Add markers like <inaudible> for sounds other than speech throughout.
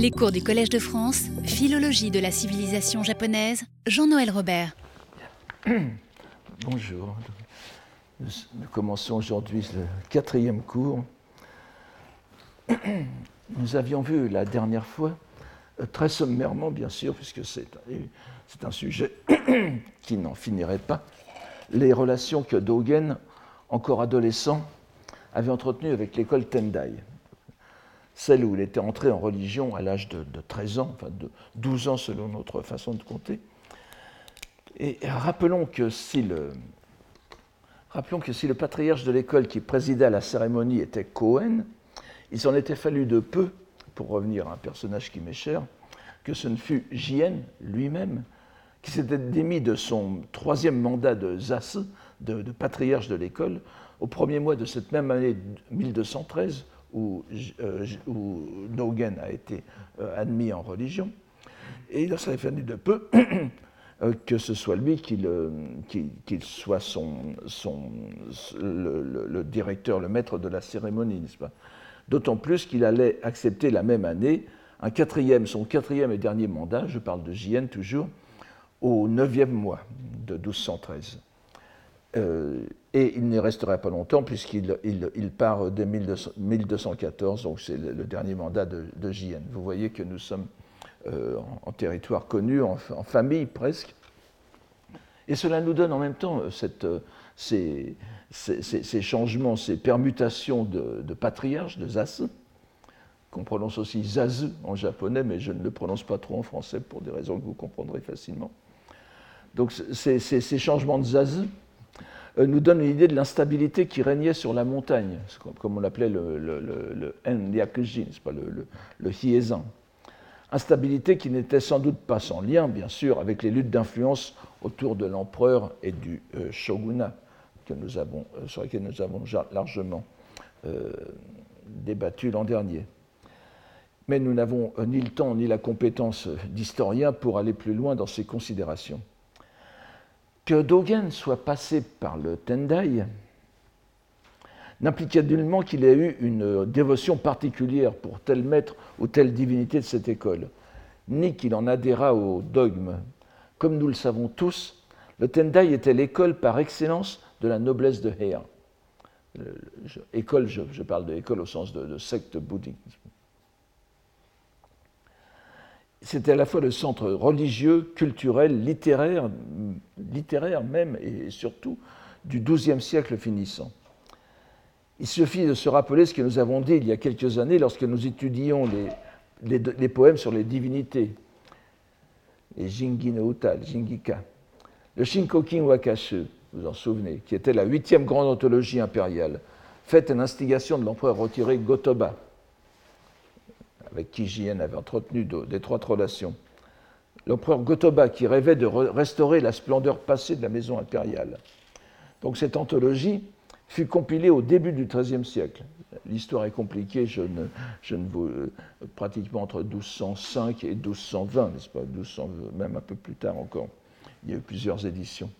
Les cours du Collège de France, Philologie de la civilisation japonaise, Jean-Noël Robert. <clears throat> Bonjour. Nous, commençons aujourd'hui le quatrième cours. <clears throat> Nous avions vu la dernière fois, euh, très sommairement bien sûr, puisque c'est un sujet <clears throat> qui n'en finirait pas, les relations que Dogen, encore adolescent, avait entretenues avec l'école Tendai celle où il était entré en religion à l'âge de, 13 ans, enfin de 12 ans selon notre façon de compter. Et rappelons que si le, rappelons que si le patriarche de l'école qui présidait à la cérémonie était Cohen, il s'en était fallu de peu, pour revenir à un personnage qui m'est cher, que ce ne fût Jien lui-même qui s'était démis de son troisième mandat de Zas, de, de patriarche de l'école, au premier mois de cette même année 1213, où, euh, où Dogen a été euh, admis en religion. Et il a fallu de peu <coughs> euh, que ce soit lui qui, soit son, le, directeur, le maître de la cérémonie, n'est-ce pas? D'autant plus qu'il allait accepter la même année un quatrième, son quatrième et dernier mandat, je parle de Jien toujours, au neuvième mois de 1213. Euh, et il n'y restera pas longtemps puisqu'il il, part dès 1214, donc c'est le, dernier mandat de, de Vous voyez que nous sommes euh, en, territoire connu, en, famille presque. Et cela nous donne en même temps euh, ces, changements, ces permutations de, de patriarches, de Zas, qu'on prononce aussi Zazu en japonais, mais je ne le prononce pas trop en français pour des raisons que vous comprendrez facilement. Donc ces changements de Zazu, nous donne une idée de l'instabilité qui régnait sur la montagne, comme on l'appelait le, le, le, le pas le, le. Instabilité qui n'était sans doute pas sans lien, bien sûr, avec les luttes d'influence autour de l'empereur et du euh, shogunat, que nous avons, euh, sur lesquelles nous avons largement débattu l'an dernier. Mais nous n'avons ni le temps ni la compétence d'historien pour aller plus loin dans ces considérations. Que Dogen soit passé par le Tendai n'impliquait nullement qu'il ait eu une dévotion particulière pour tel maître ou telle divinité de cette école, ni qu'il en adhéra au dogme. Comme nous le savons tous, le Tendai était l'école par excellence de la noblesse de Heia. École, je, parle de école au sens de, de secte bouddhique c'était à la fois le centre religieux, culturel, littéraire, littéraire même et surtout du XIIe siècle finissant. Il suffit de se rappeler ce que nous avons dit il y a quelques années lorsque nous étudions les, les, poèmes sur les divinités, les Jingi no Uta, Jingika. Le Shinkokin Wakashu, vous vous en souvenez, qui était la huitième grande anthologie impériale, faite à l'instigation de l'empereur retiré Gotoba avec qui Jien avait entretenu d'étroites relations. L'empereur Gotoba qui rêvait de restaurer la splendeur passée de la maison impériale. Donc cette anthologie fut compilée au début du XIIIe siècle. L'histoire est compliquée, je ne, je ne vous, euh, pratiquement entre 1205 et 1220, n'est-ce pas? 1200, Même un peu plus tard encore. Il y a eu plusieurs éditions.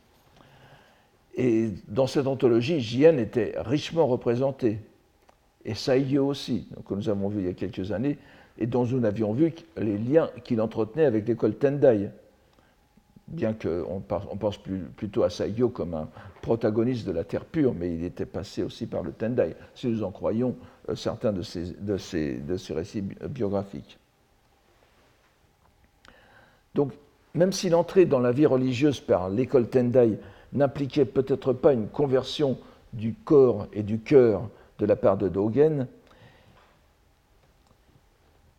Et dans cette anthologie, Jien était richement représenté, et Saïyo aussi, que nous avons vu il y a quelques années, et dont nous avions vu les liens qu'il entretenait avec l'école Tendai, bien qu'on pense plutôt à Saigyo comme un protagoniste de la Terre pure, mais il était passé aussi par le Tendai, si nous en croyons euh, certains de de, récits biographiques. Donc, même si l'entrée dans la vie religieuse par l'école Tendai n'impliquait peut-être pas une conversion du corps et du cœur de la part de Dogen,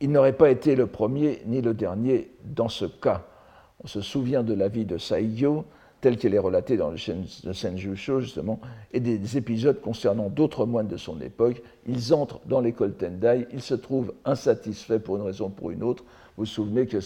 il n'aurait pas été le premier ni le dernier dans ce cas. On se souvient de la vie de Saigyo, telle qu'elle est relatée dans le Senjusho, justement, et des épisodes concernant d'autres moines de son époque. Ils entrent dans l'école Tendai, ils se trouvent insatisfaits pour une raison ou pour une autre. Vous vous souvenez que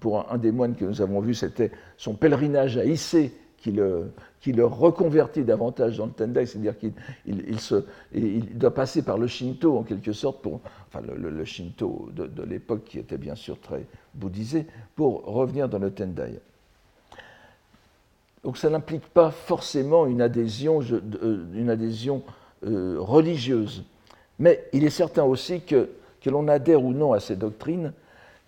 pour un, des moines que nous avons vus, c'était son pèlerinage à Issei qui le, le reconvertit davantage dans le Tendai, c'est-à-dire qu'il il, doit passer par le Shinto en quelque sorte, pour, enfin le, Shinto de, l'époque qui était bien sûr très bouddhisé, pour revenir dans le Tendai. Donc ça n'implique pas forcément une adhésion, euh, une adhésion euh, religieuse, mais il est certain aussi que, que l'on adhère ou non à ces doctrines,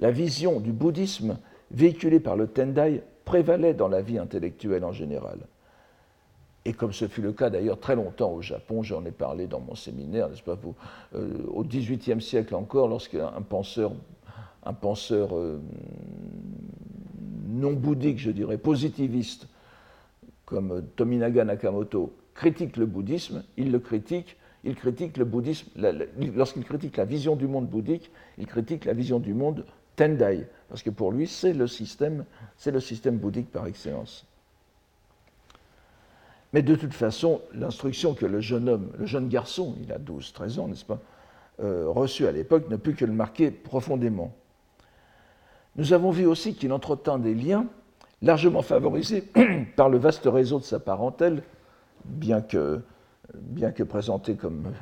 la vision du bouddhisme véhiculée par le Tendai prévalait dans la vie intellectuelle en général. Et comme ce fut le cas d'ailleurs très longtemps au Japon, j'en ai parlé dans mon séminaire, n'est-ce pas, euh, au XVIIIe siècle encore, lorsqu'un penseur, un penseur euh, non bouddhique, je dirais, positiviste, comme Tominaga Nakamoto, critique le bouddhisme, il le critique, il critique le bouddhisme, lorsqu'il critique la vision du monde bouddhique, il critique la vision du monde Parce que pour lui, c'est le système, c'est le système bouddhique par excellence. Mais de toute façon, l'instruction que le jeune homme, le jeune garçon, il a 12-13 ans, n'est-ce pas, euh, reçu à l'époque ne peut que le marquer profondément. Nous avons vu aussi qu'il entretint des liens largement favorisés <clears throat> par le vaste réseau de sa parentèle, bien que, bien que présenté comme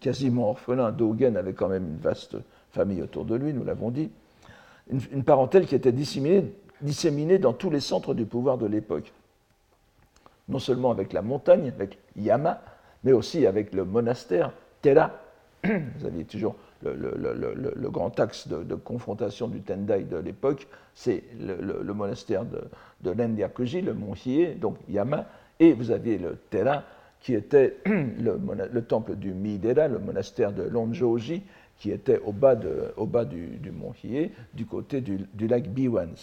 quasiment orphelin, Dogen avait quand même une vaste famille autour de lui, nous l'avons dit, une, parentèle qui était disséminée, dans tous les centres du pouvoir de l'époque non seulement avec la montagne, avec Yama, mais aussi avec le monastère Tera. Vous aviez toujours le, grand axe de, confrontation du Tendai de l'époque, c'est le, monastère de, de le mont Hiei, donc Yama, et vous aviez le Tera, qui était le, temple du Midera, le monastère de Lonjoji, qui était au bas, au bas du, mont Hiei, du côté du, lac Biwan.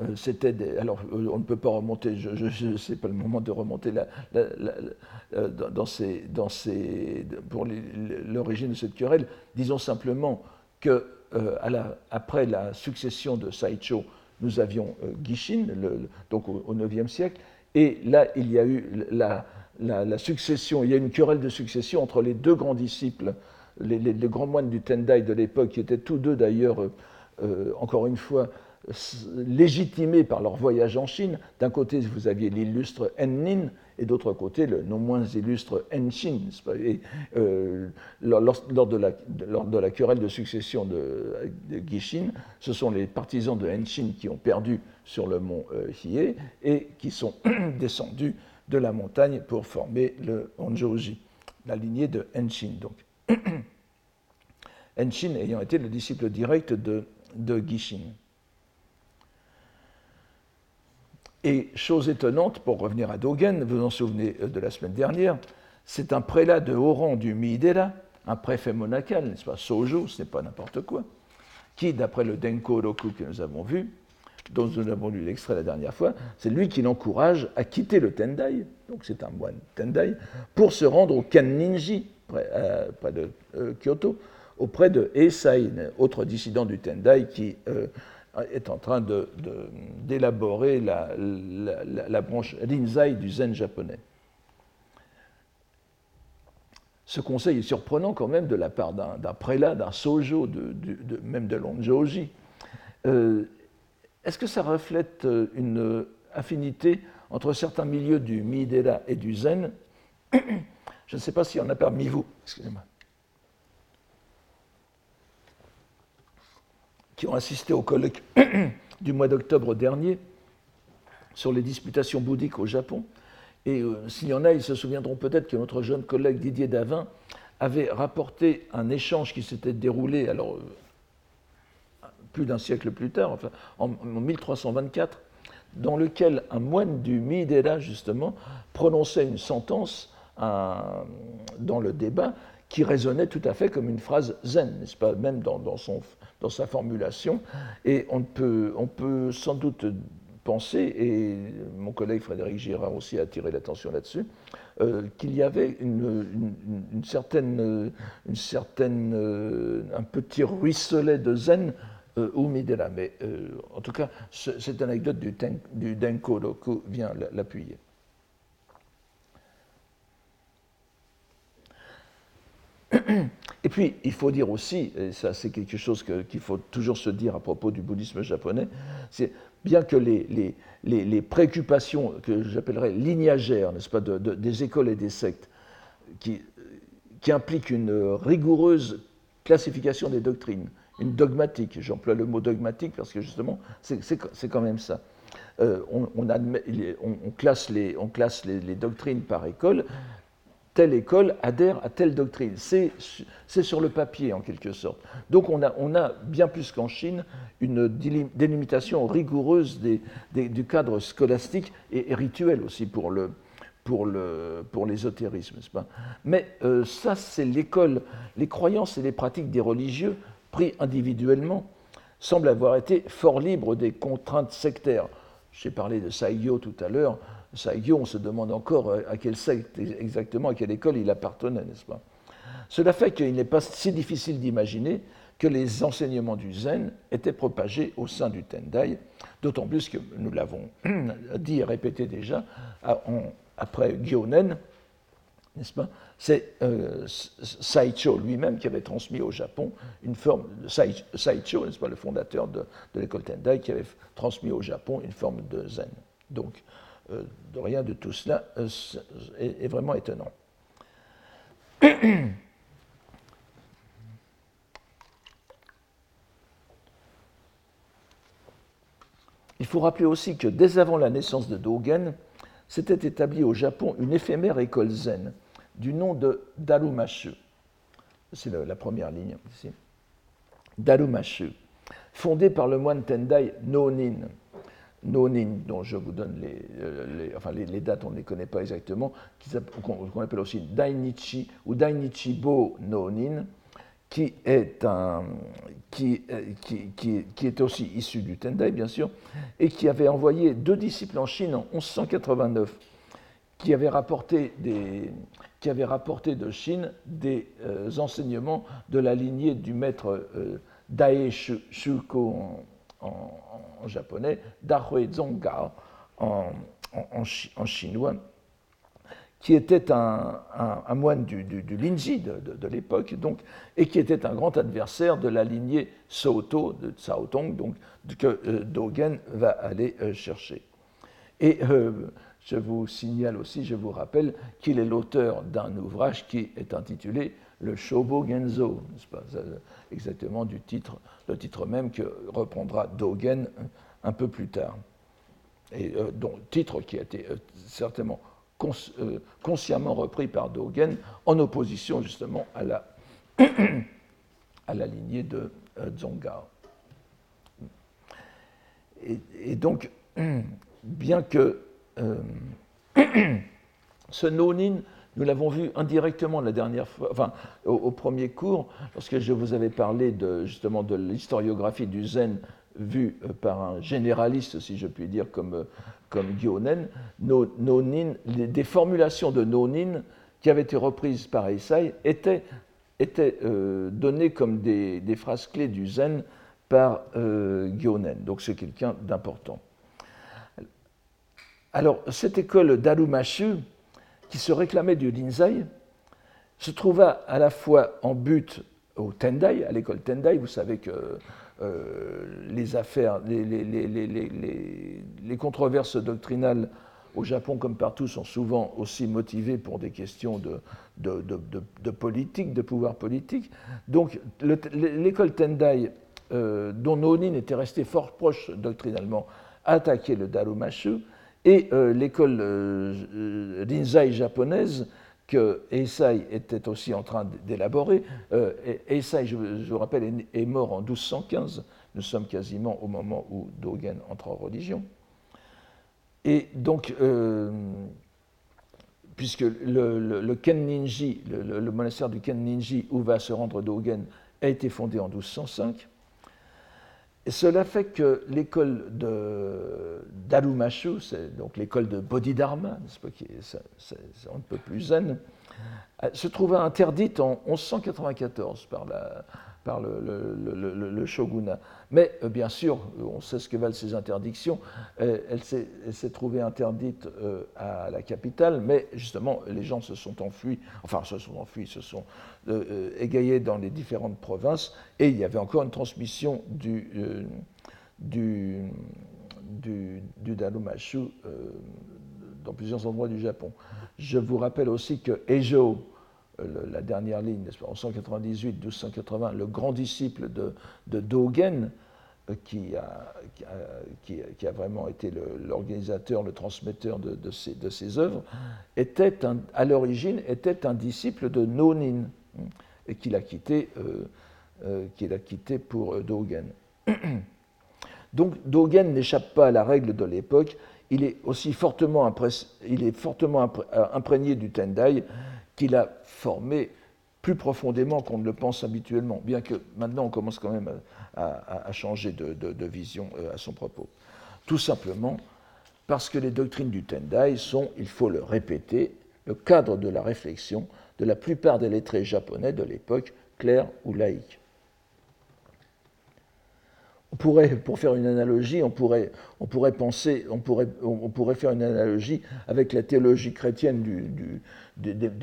Euh, c'était alors euh, on ne peut pas remonter, je sais pas le moment de remonter euh, dans ces, dans ces, pour l'origine de cette querelle. Disons simplement que à la, après la succession de Saicho, nous avions Gishin, le, donc au, IXe siècle, et là il y a eu la, la, succession, il y a une querelle de succession entre les deux grands disciples, les, grands moines du Tendai de l'époque, qui étaient tous deux d'ailleurs, encore une fois, légitimés par leur voyage en Chine. D'un côté, vous aviez l'illustre Ennin, et d'autre côté, le non moins illustre Enshin. Euh, lors, de la, lors, de la, querelle de succession de, de, Gishin, ce sont les partisans de Enshin qui ont perdu sur le mont euh, Hiei et qui sont <clears throat> descendus de la montagne pour former le Honjoji, la lignée de Enshin. Donc. <clears throat> Enshin ayant été le disciple direct de, de Gishin. Et chose étonnante, pour revenir à Dogen, vous vous en souvenez euh, de la semaine dernière, c'est un prélat de haut rang du Miidera, un préfet monacal, n'est-ce pas, Sojo, ce n'est pas n'importe quoi, qui, d'après le Denko Roku que nous avons vu, dont nous avons lu l'extrait la dernière fois, c'est lui qui l'encourage à quitter le Tendai, donc c'est un moine Tendai, pour se rendre au Kanninji, près, euh, de euh, Kyoto, auprès de Eisai, autre dissident du Tendai qui est en train d'élaborer la, branche Rinzai du zen japonais. Ce conseil est surprenant quand même de la part d'un prélat, d'un sojo, même de l'onjoji. Euh, Est-ce que ça reflète une affinité entre certains milieux du Midera et du Zen <clears throat> Je ne sais pas s'il y en a parmi vous. Excusez-moi. qui ont assisté au colloque <clears throat> du mois d'octobre dernier sur les disputations bouddhiques au Japon. Et euh, s'il y en a, ils se souviendront peut-être que notre jeune collègue Didier Davin avait rapporté un échange qui s'était déroulé, alors euh, plus d'un siècle plus tard, enfin en, 1324, dans lequel un moine du Midera, justement, prononçait une sentence dans le débat qui résonnait tout à fait comme une phrase zen, n'est-ce pas, même dans, son, dans sa formulation. Et on peut, on peut sans doute penser, et mon collègue Frédéric Girard aussi a attiré l'attention là-dessus, euh, qu'il y avait une, une, certaine, une certaine, euh, un petit ruisselet de zen euh, au Midela. Mais en tout cas, cette anecdote du, du Denko vient l'appuyer. Et puis, il faut dire aussi, et ça c'est quelque chose qu'il faut toujours se dire à propos du bouddhisme japonais, c'est bien que les, préoccupations que j'appellerais lignagères, n'est-ce pas, des écoles et des sectes, qui impliquent une rigoureuse classification des doctrines, une dogmatique, j'emploie le mot dogmatique parce que justement, c'est quand même ça. Euh, on, classe, les, on classe les, doctrines par école, telle école adhère à telle doctrine. C'est sur le papier, en quelque sorte. Donc on a, on a bien plus qu'en Chine, une délimitation rigoureuse du cadre scolastique et, rituel aussi pour le, pour l'ésotérisme, n'est-ce pas? Mais euh, ça, c'est l'école. Les croyances et les pratiques des religieux, pris individuellement, semblent avoir été fort libres des contraintes sectaires. J'ai parlé de Saigyo tout à l'heure. Saigyo, on se demande encore euh, à quelle secte exactement, à quelle école il appartenait, n'est-ce pas? Cela fait qu'il n'est pas si difficile d'imaginer que les enseignements du zen étaient propagés au sein du Tendai, d'autant plus que nous l'avons <clears throat> dit et répété déjà, après Gyonen, n'est-ce pas? C'est euh, Saicho lui-même qui avait transmis au Japon une forme de Saicho, n'est-ce pas, le fondateur de, l'école Tendai, qui avait transmis au Japon une forme de zen. Donc, euh, de rien de tout cela euh, est, vraiment étonnant. <clears throat> Il faut rappeler aussi que dès avant la naissance de Dogen, s'était établie au Japon une éphémère école zen du nom de Darumashu. C'est la première ligne ici. Darumashu, fondée par le moine Tendai Nonin. Nonin, dont je vous donne les, euh, dates, on ne les connaît pas exactement, qu'on appelle aussi Dainichi ou Dainichibo Nonin, euh, qui, qui, qui, est aussi issu du Tendai, bien sûr, et qui avait envoyé deux disciples en Chine en 1189, qui avaient rapporté, des, qui avaient rapporté de Chine des euh, enseignements de la lignée du maître euh, Dae Shuko en, japonais, Dahui Zonga en, chinois, qui était un, moine du, Linji de, l'époque, et qui était un grand adversaire de la lignée Soto, de Cao Tong, donc, que euh, Dogen va aller chercher. Et je vous signale aussi, je vous rappelle qu'il est l'auteur d'un ouvrage qui est intitulé Le Shobo Genzo, pas, exactement du titre, le titre même que reprendra Dogen un peu plus tard. Et dont titre qui a été certainement euh, consciemment repris par Dogen en opposition justement à la, <clears throat> à la lignée de euh, Dzonga. Et, donc, <clears throat> bien que euh, <clears throat> ce nonin, nous l'avons vu indirectement la dernière fois, enfin au, premier cours, lorsque je vous avais parlé de, justement de l'historiographie du zen vue par un généraliste, si je puis dire, comme, comme Gyonen, nonin, des formulations de nonin qui avaient été reprises par Eisai étaient, étaient euh, données comme des, phrases clés du zen par euh, Gyonen. Donc c'est quelqu'un d'important. Alors, cette école d'Arumashu, qui se réclamait du Linzai, se trouva à la fois en but au Tendai, à l'école Tendai. Vous savez que euh, les affaires, les, controverses doctrinales au Japon comme partout sont souvent aussi motivées pour des questions de, politique, de pouvoir politique. Donc l'école Tendai, euh, dont Nonin était resté fort proche doctrinalement, a attaqué le Darumashu, et euh, l'école Rinzai japonaise que Eisai était aussi en train d'élaborer. Euh, Eisai, je, vous rappelle, est, mort en 1215. Nous sommes quasiment au moment où Dogen entre en religion. Et donc, euh, puisque le, le, Kenninji, le, monastère du Kenninji, où va se rendre Dogen, a été fondé en 1205, cela fait que l'école d'Arumashu, donc l'école de Bodhidharma, qui est, un peu plus zen, euh, se trouva interdite en 1194 par la, par le, shogunat. Mais euh, bien sûr, on sait ce que valent ces interdictions. Euh, elle, s'est trouvée interdite euh, à la capitale, mais justement, les gens se sont enfuis, enfin, se sont enfuis, se sont égayés dans les différentes provinces, et il y avait encore une transmission du, du, du, dans plusieurs endroits du Japon. Je vous rappelle aussi que Ejo, euh, la dernière ligne, en 198, 1280, le grand disciple de, Dogen, qui a, qui, a, vraiment été l'organisateur, le, transmetteur de, de, ces, œuvres, était à l'origine était un disciple de Nonin, et qu'il a quitté, qu'il a quitté pour Dogen. <coughs> Donc Dogen n'échappe pas à la règle de l'époque, il est aussi fortement, il est fortement imprégné du Tendai qu'il a formé plus profondément qu'on ne le pense habituellement, bien que maintenant on commence quand même à, changer de, vision euh, à son propos. Tout simplement parce que les doctrines du Tendai sont, il faut le répéter, le cadre de la réflexion de la plupart des lettrés japonais de l'époque, clairs ou laïques on pourrait, pour faire une analogie, on pourrait, on pourrait penser, on pourrait, on pourrait faire une analogie avec la théologie chrétienne du, du,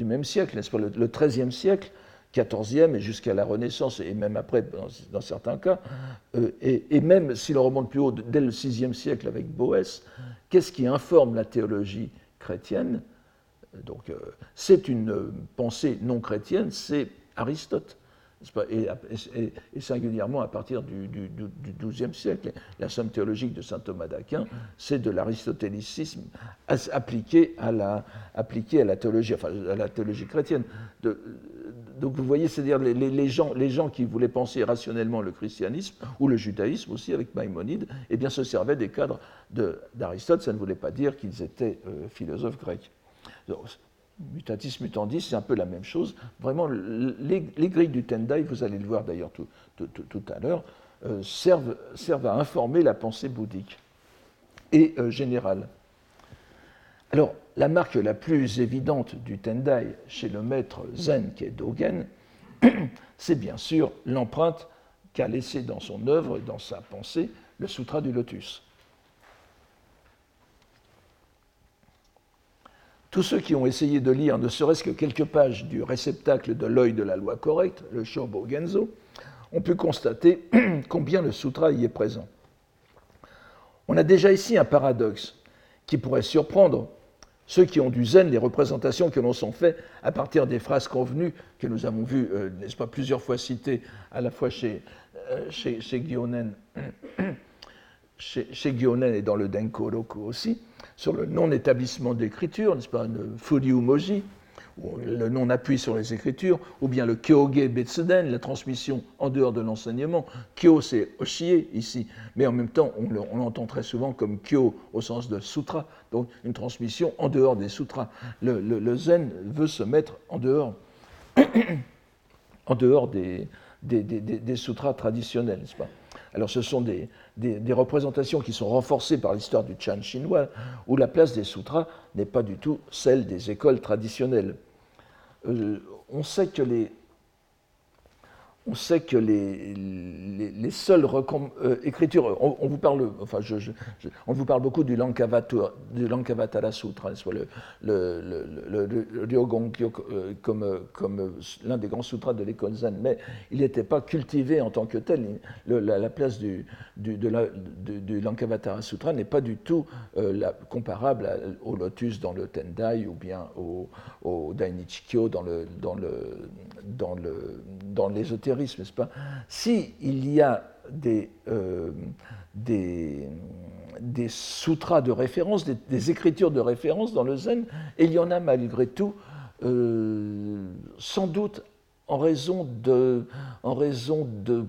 même siècle, n'est-ce pas, le, XIIIe siècle, XIVe et jusqu'à la Renaissance, et même après, dans, certains cas, euh, et, même si l'on remonte plus haut, dès le VIe siècle avec Boès, qu'est-ce qui informe la théologie chrétienne? Donc, euh, c'est une pensée non chrétienne, c'est Aristote et, singulièrement à partir du, XIIe siècle. La somme théologique de saint Thomas d'Aquin, c'est de l'aristotélicisme appliqué à la, théologie, enfin à la chrétienne. donc vous voyez, c'est-à-dire les, gens, les gens qui voulaient penser rationnellement le christianisme ou le judaïsme aussi avec Maïmonide, eh bien se servaient des cadres d'Aristote. Ça ne voulait pas dire qu'ils étaient euh, philosophes grecs. Mutatis mutandis, c'est un peu la même chose. Vraiment, les, grilles du Tendai, vous allez le voir d'ailleurs tout, à l'heure, euh, servent, à informer la pensée bouddhique et euh, générale. Alors, la marque la plus évidente du Tendai chez le maître zen qui est Dogen, <clears throat> c'est bien sûr l'empreinte qu'a laissée dans son œuvre et dans sa pensée le Sutra du Lotus. Tous ceux qui ont essayé de lire ne serait-ce que quelques pages du réceptacle de l'œil de la loi correcte, le Shobo Genzo, ont pu constater <clears throat> combien le sutra y est présent. On a déjà ici un paradoxe qui pourrait surprendre ceux qui ont du zen les représentations que l'on s'en fait à partir des phrases convenues que nous avons vues, euh, n'est-ce pas, plusieurs fois citées, à la fois chez, euh, chez, <clears throat> et dans le Denko Roku aussi, sur le non-établissement d'écriture, n'est-ce pas, le Furyumoji, le non-appui sur les écritures, ou bien le Kyoge Betsuden, la transmission en dehors de l'enseignement. Kyo, c'est Oshie ici, mais en même temps, on l'entend très souvent comme Kyo au sens de sutra, donc une transmission en dehors des sutras. Le, zen veut se mettre en dehors, <coughs> en dehors des, des, des sutras traditionnels, n'est-ce pas alors ce sont des, représentations qui sont renforcées par l'histoire du Chan chinois, où la place des sutras n'est pas du tout celle des écoles traditionnelles. Euh, on sait que les, on sait que les, les, seules euh, écritures, on, vous parle, enfin, on vous parle beaucoup du Lankavatara Sutra, soit le, le, le, le euh, comme, comme l'un des grands sutras de l'école zen, mais il n'était pas cultivé en tant que tel. La, place du, du, du, Lankavatara Sutra n'est pas du tout euh, comparable au lotus dans le Tendai ou bien au, au Dainichikyo dans, le, dans, le, dans, le, dans l'ésotérisme n'est-ce pas? S'il y a des, euh, des, des, sutras de référence, des, écritures de référence dans le zen, il y en a malgré tout, euh, sans doute en raison de, en raison de,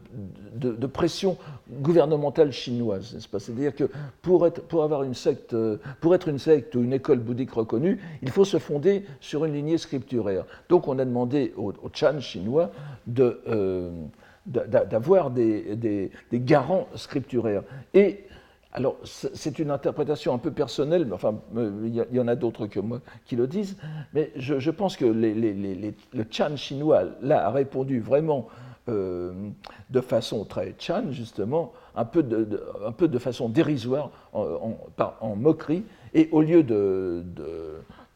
de, pression gouvernementale chinoise, n'est-ce pas? C'est-à-dire que pour être, pour avoir une secte, pour être une secte ou une école bouddhique reconnue, il faut se fonder sur une lignée scripturaire. Donc on a demandé aux, Chan chinois de, euh, d'avoir des, des, des, garants scripturaires. Et alors, c'est une interprétation un peu personnelle, mais enfin, il y, en a d'autres que moi qui le disent, mais je, pense que le Chan chinois, là, a répondu vraiment euh, de façon très Chan, justement, un peu de, façon dérisoire, en, moquerie, et au lieu de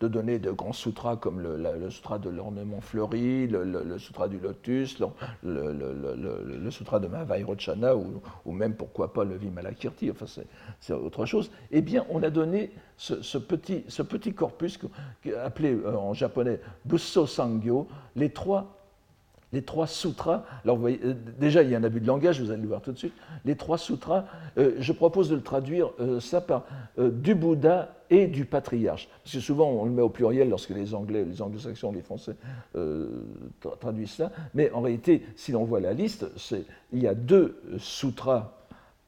donner de grands sutras comme le, sutra de l'ornement fleuri, le, sutra du lotus, le, sutra de Mahavairocana ou, ou même pourquoi pas le Vimalakirti, enfin c'est autre chose, eh bien on a donné ce, petit, ce petit corpus appelé euh, en japonais Busso Sangyo, les trois les trois sutras. Alors, euh, déjà, il y a un abus de langage, vous allez le voir tout de suite. Les trois sutras, euh, je propose de le traduire euh, ça par du Bouddha et du patriarche. Parce que souvent, on le met au pluriel lorsque les Anglais, les anglo-saxons, les Français traduisent ça. Mais en réalité, si l'on voit la liste, il y a deux sutras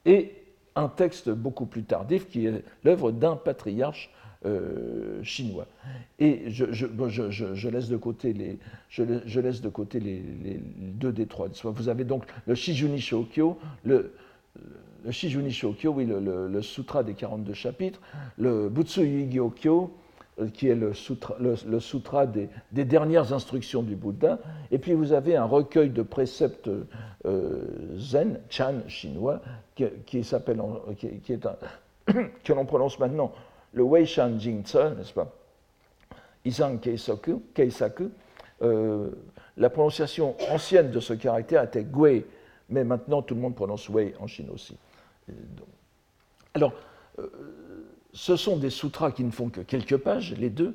et un texte beaucoup plus tardif qui est l'œuvre d'un patriarche euh, chinois. Et je, laisse de côté les, je, laisse de côté les, deux des trois. Vous avez donc le Shijuni Shokyo, le, le oui, le, Sutra des 42 chapitres, le Butsuyi Gyokyo, euh, qui est le sutra, le, sutra des, dernières instructions du Bouddha. Et puis vous avez un recueil de préceptes euh, zen, chan chinois, qui, s'appelle, qui, est <coughs> que l'on prononce maintenant le Wei Shan Jing n'est-ce pas? Isang Keisaku, Keisaku euh, la prononciation ancienne de ce caractère était Gui, mais maintenant tout le monde prononce Wei en Chine aussi. Alors, euh, ce sont des sutras qui ne font que quelques pages, les deux.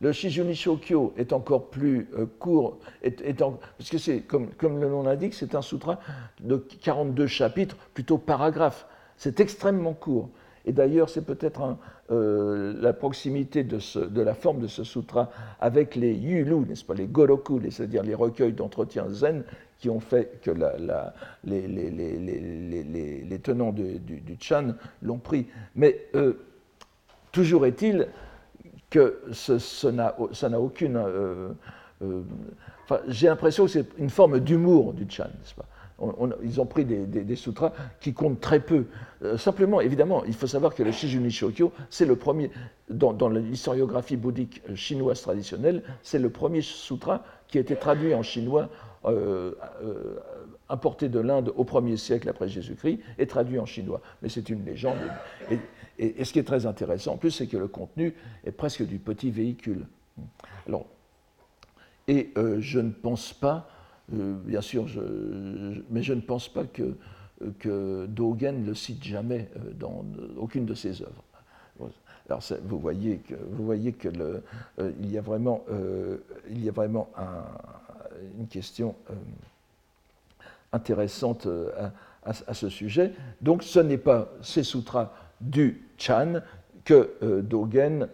Le Shijuni Shokyo est encore plus euh, court, parce que comme, comme, le nom l'indique, c'est un sutra de 42 chapitres, plutôt paragraphes. C'est extrêmement court. Et d'ailleurs, c'est peut-être euh, la proximité de, la forme de ce sutra avec les yulu, n'est-ce pas, les goroku, c'est-à-dire les recueils d'entretien zen, qui ont fait que les, tenants du, Chan l'ont pris. Mais euh, toujours est-il que ça n'a aucune. Euh, j'ai l'impression que c'est une forme d'humour du Chan, n'est-ce pas ils ont pris des, sutras qui comptent très peu. Euh, simplement, évidemment, il faut savoir que le Shijuni Shokyo, c'est le premier, dans, l'historiographie bouddhique chinoise traditionnelle, c'est le premier sutra qui a été traduit en chinois, euh, euh, importé de l'Inde au 1er siècle après Jésus-Christ, et traduit en chinois. Mais c'est une légende. Et, et, ce qui est très intéressant, en plus, c'est que le contenu est presque du petit véhicule. Alors, et je ne pense pas euh, bien sûr, mais je ne pense pas que, que Dogen le cite jamais euh, dans aucune de ses œuvres. Alors vous voyez que, vous voyez que euh, il y a vraiment, il y a vraiment une question intéressante à, ce sujet. Donc ce n'est pas ces sutras du Chan que Dogen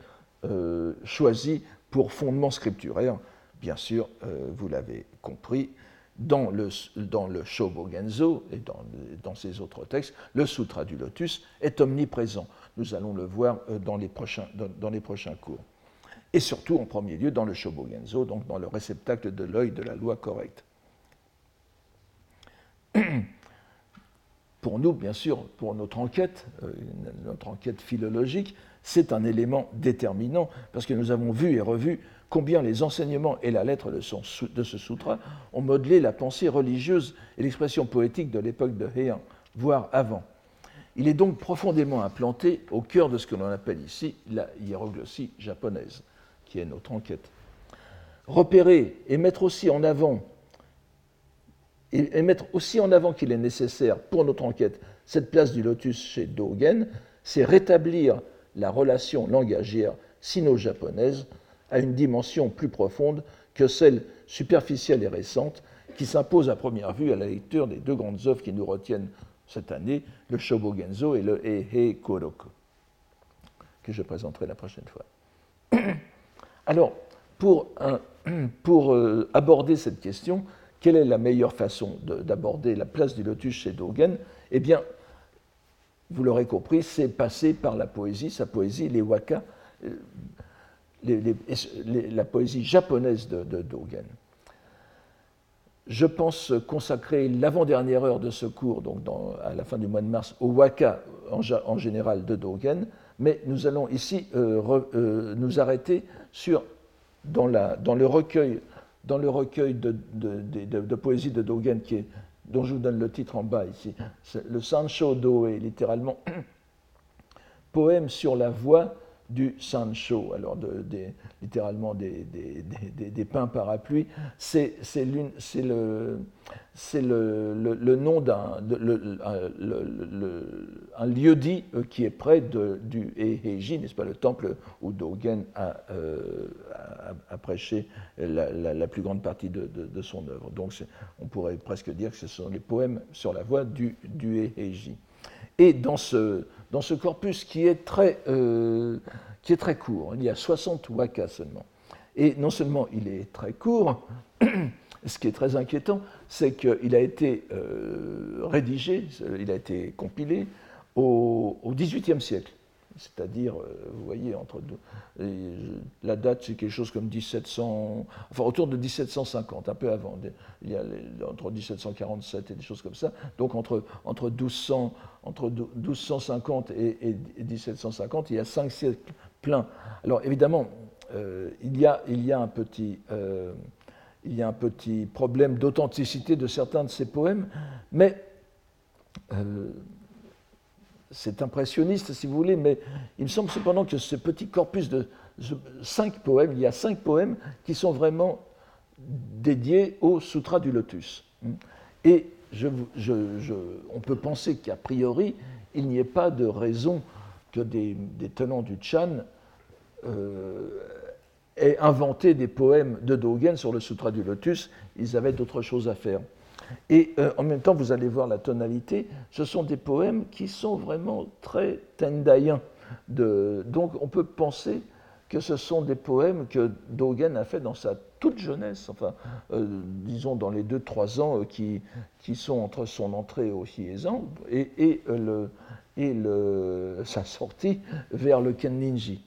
choisit pour fondement scripturaire. Bien sûr, vous l'avez compris, dans le, dans le Shobogenzo et dans, dans ses autres textes, le Sutra du Lotus est omniprésent. Nous allons le voir euh, dans les prochains, dans, les prochains cours. Et surtout, en premier lieu, dans le Shobogenzo, donc dans le réceptacle de l'œil de la loi correcte. Pour nous, bien sûr, pour notre enquête, euh, notre enquête philologique, c'est un élément déterminant, parce que nous avons vu et revu combien les enseignements et la lettre de, ce sutra ont modelé la pensée religieuse et l'expression poétique de l'époque de Heian, voire avant. Il est donc profondément implanté au cœur de ce que l'on appelle ici la hiéroglossie japonaise, qui est notre enquête. Repérer et mettre aussi en avant et mettre aussi en avant qu'il est nécessaire pour notre enquête cette place du lotus chez Dogen, c'est rétablir la relation langagière sino-japonaise à une dimension plus profonde que celle superficielle et récente qui s'impose à première vue à la lecture des deux grandes œuvres qui nous retiennent cette année, le Shobogenzo et le Ehe Koroku, que je présenterai la prochaine fois. <coughs> Alors, <coughs> pour, euh, aborder cette question, quelle est la meilleure façon d'aborder la place du lotus chez Dogen? Eh bien, vous l'aurez compris, c'est passer par la poésie, sa poésie, les waka, euh, la poésie japonaise de, Dogen. Je pense consacrer l'avant-dernière heure de ce cours, donc à la fin du mois de mars, au waka en, général de Dogen, mais nous allons ici euh, euh, nous arrêter dans, le recueil, de, poésie de Dogen dont je vous donne le titre en bas ici, le Sancho Doe, littéralement, <clears throat> poème sur la voie du Sancho, alors littéralement des, des, pins parapluies, c'est le, nom d'un un lieu dit euh, qui est près du Eheji, n'est-ce pas, le temple où Dogen a, euh, prêché la, plus grande partie de, son œuvre. Donc on pourrait presque dire que ce sont les poèmes sur la voie du, du Eheji. Et dans ce, dans ce corpus qui est très, euh, qui est très court, il y a 60 wakas seulement. Et non seulement il est très court, <clears throat> ce qui est très inquiétant, c'est qu'il a été euh, rédigé, il a été compilé au XVIIIe siècle c'est-à-dire, euh, vous voyez, entre la date c'est quelque chose comme 1700, enfin autour de 1750, un peu avant, entre 1747 et des choses comme ça, donc entre, entre, 1200, entre 1250 et, 1750, il y a cinq siècles pleins. Alors évidemment, euh, il, y a, il, y a un petit, euh, il y a un petit problème d'authenticité de certains de ces poèmes, mais c'est impressionniste si vous voulez, mais il me semble cependant que ce petit corpus de cinq poèmes, il y a cinq poèmes qui sont vraiment dédiés au Sutra du Lotus. Et on peut penser qu'a priori, il n'y ait pas de raison que des, tenants du Chan euh, aient inventé des poèmes de Dogen sur le Sutra du Lotus. Ils avaient d'autres choses à faire. Et euh, en même temps, vous allez voir la tonalité, ce sont des poèmes qui sont vraiment très tendayens. donc on peut penser que ce sont des poèmes que Dogen a fait dans sa toute jeunesse, enfin, euh, disons dans les 2-3 ans euh, qui, sont entre son entrée au Hiezan et, et, <laughs> sa sortie vers le Kenninji.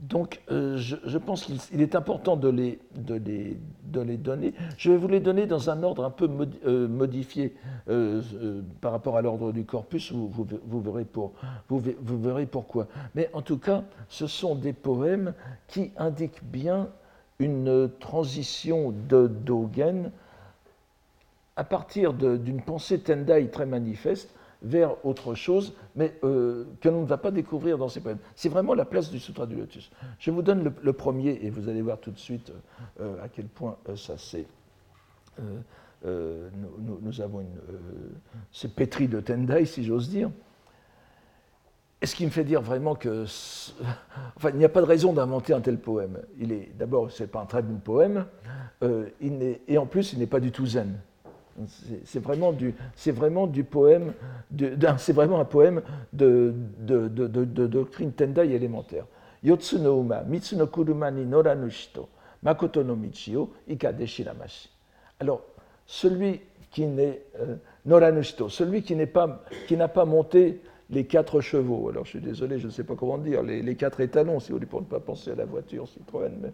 Donc, euh, je, pense qu'il est important de les, de, les, de les, donner. Je vais vous les donner dans un ordre un peu euh, modifié euh, par rapport à l'ordre du corpus, vous, vous, verrez pour, vous, verrez pourquoi. Mais en tout cas, ce sont des poèmes qui indiquent bien une transition de Dogen à partir d'une pensée Tendai très manifeste vers autre chose, mais euh, que l'on ne va pas découvrir dans ces poèmes. C'est vraiment la place du Sutra du Lotus. Je vous donne le, premier et vous allez voir tout de suite euh, à quel point euh, ça c'est. Nous, avons une. c'est pétri de Tendai, si j'ose dire. Et ce qui me fait dire vraiment que. <laughs> Enfin, il n'y a pas de raison d'inventer un tel poème. Il est, d'abord, ce n'est pas un très bon poème, il et en plus, il n'est pas du tout zen. C'est vraiment du, poème, <laughs> c'est vraiment un poème de, de, doctrine Tendai élémentaire. Yotsu no uma, mitsu no kuruma ni noranushito, makoto no michio, ikade shiramashi. Alors, celui qui n'est euh, celui qui n'a pas monté les quatre chevaux. Alors, je suis désolé, je ne sais pas comment dire, les, les, quatre étalons, si vous voulez, pour ne pas penser à la voiture Citroën, mais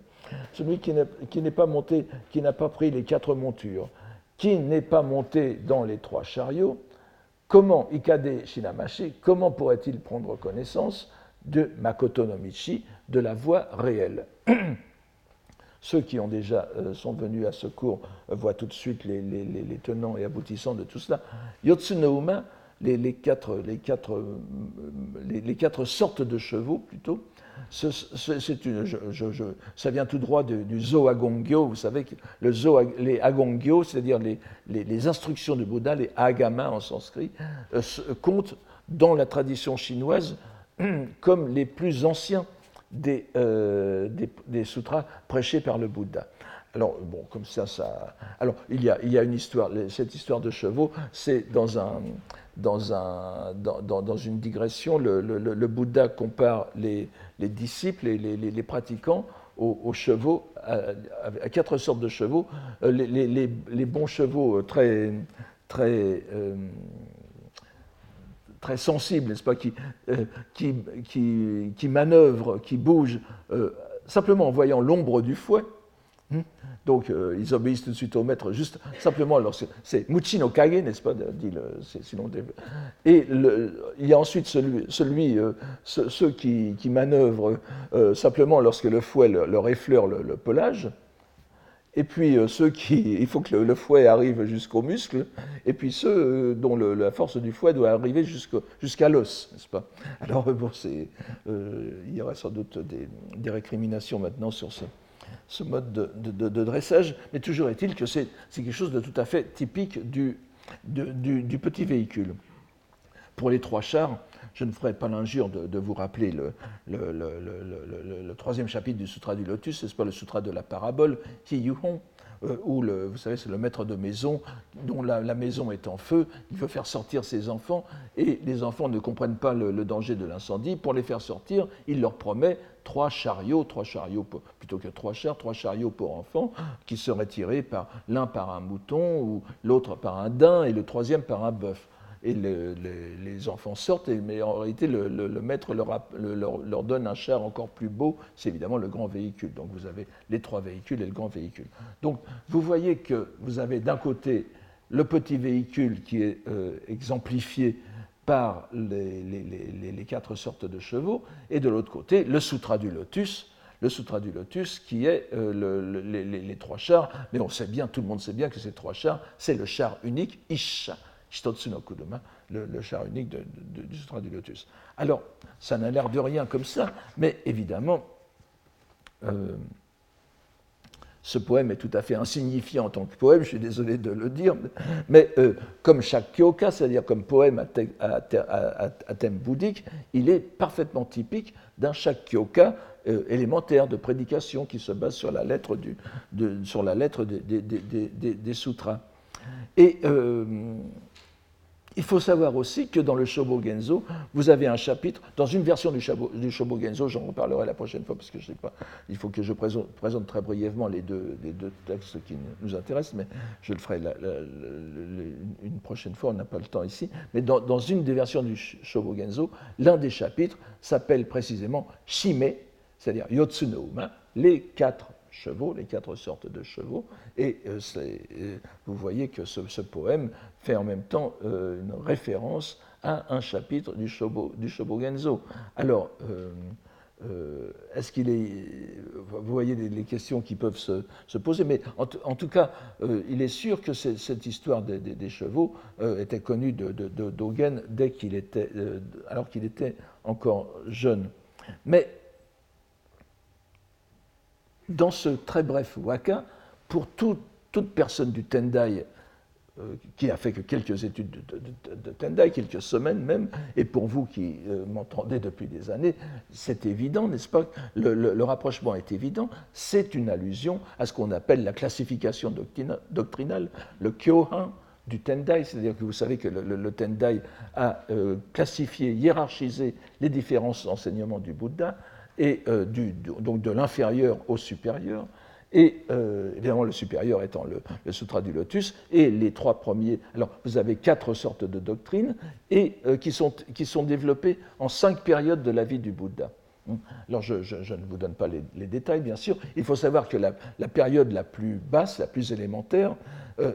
celui qui n'est pas monté, qui n'a pas pris les quatre montures, qui n'est pas monté dans les trois chariots, comment Ikade Shinamashi, comment pourrait-il prendre connaissance de Makoto no Michi, de la voie réelle <clears throat> Ceux qui ont déjà euh, sont venus à ce cours euh, voient tout de suite les, tenants et aboutissants de tout cela. Yotsu no Uma, les, quatre, quatre, euh, les, quatre, sortes de chevaux plutôt, ça vient tout droit du, Zo Agongyo. Vous savez que le Zo, les Agongyo, c'est-à-dire les, instructions du Bouddha, les Agama en sanskrit, euh, comptent dans la tradition chinoise <clears throat> comme les plus anciens des, euh, des, sutras prêchés par le Bouddha. Alors, bon, comme ça, ça. Alors, il y a, il y a une histoire, cette histoire de chevaux, c'est dans un, dans, un, dans, dans, une digression, le, Bouddha compare les, les disciples et les, pratiquants aux, chevaux, à, quatre sortes de chevaux. Euh, les, bons chevaux euh, euh, très sensibles, n'est-ce pas, qui, qui, manœuvrent, qui bougent simplement en voyant l'ombre du fouet? Donc euh, ils obéissent tout de suite au maître, juste simplement. Alors c'est Muchi no Kage, n'est-ce pas dit le, Et il y a ensuite celui, euh, ceux, qui, manœuvrent euh, simplement lorsque le fouet leur effleure le, pelage. et puis ceux qui, <laughs> il faut que le, fouet arrive jusqu'aux muscles, et puis ceux dont la force du fouet doit arriver jusqu'à l'os, n'est-ce pas? Alors <laughs> bon, il y aura sans doute des, récriminations maintenant sur ce, mode de, dressage, mais toujours est-il que c'est quelque chose de tout à fait typique du, petit véhicule. Pour les trois chars, je ne ferai pas l'injure de, vous rappeler le, troisième chapitre du Sutra du Lotus, ce n'est pas le Sutra de la parabole, Ki Yuhon, euh, où, le, vous savez, c'est le maître de maison, dont la, maison est en feu, il veut faire sortir ses enfants, et les enfants ne comprennent pas le, danger de l'incendie. Pour les faire sortir, il leur promet trois chariots, trois chariots plutôt que trois chars, trois chariots pour enfants, qui seraient tirés par l'un par un mouton, ou l'autre par un daim, et le troisième par un bœuf et les enfants sortent, mais en réalité, le, maître leur, donne un char encore plus beau, c'est évidemment le grand véhicule. Donc vous avez les trois véhicules et le grand véhicule. Donc vous voyez que vous avez d'un côté le petit véhicule qui est euh, exemplifié par les, quatre sortes de chevaux, et de l'autre côté, le Sutra du Lotus, le Sutra du Lotus, qui est euh, les, trois chars, mais on sait bien, tout le monde sait bien que ces trois chars, c'est le char unique, Isha, Kuduma, le, char unique du Sutra du Lotus. Alors, ça n'a l'air de rien comme ça, mais évidemment, euh, ce poème est tout à fait insignifiant en tant que poème, je suis désolé de le dire, mais euh, comme chaque kyoka, c'est-à-dire comme poème à, thème bouddhique, il est parfaitement typique d'un chaque kyoka euh, élémentaire de prédication qui se base sur la lettre, du, sur la lettre des, des, sutras. Et il faut savoir aussi que dans le Shobogenzo, vous avez un chapitre, dans une version du, Shobogenzo, j'en reparlerai la prochaine fois parce que je sais pas, il faut que je présente, très brièvement les deux, textes qui nous intéressent, mais je le ferai une prochaine fois, on n'a pas le temps ici. Mais dans, une des versions du Shobogenzo, l'un des chapitres s'appelle précisément Shime, c'est-à-dire Yotsuno les quatre chevaux, les quatre sortes de chevaux. Et euh, euh, vous voyez que ce, poème fait en même temps euh, une référence à un chapitre du, Shobo, du. Alors, est-ce qu'il est. Vous voyez les, questions qui peuvent se, poser, mais en, tout cas, il est sûr que cette histoire des, chevaux était connue de, Dogen dès qu'il était, alors qu'il était encore jeune. Mais dans ce très bref waka, pour toute personne du Tendai euh, qui a fait que quelques études de, Tendai, quelques semaines même, et pour vous qui euh, m'entendez depuis des années, c'est évident, n'est-ce pas? Le, rapprochement est évident, c'est une allusion à ce qu'on appelle la classification doctrinale, le Kyohan du Tendai, c'est-à-dire que vous savez que le, Tendai a euh, classifié, hiérarchisé les différents enseignements du Bouddha, et euh, donc de l'inférieur au supérieur, et euh, évidemment le supérieur étant le, Sutra du Lotus, et les trois premiers. Alors vous avez quatre sortes de doctrines et euh, qui, sont, qui sont développées en cinq périodes de la vie du Bouddha. Alors je, ne vous donne pas les, détails, bien sûr. Il faut savoir que la, période la plus basse, la plus élémentaire,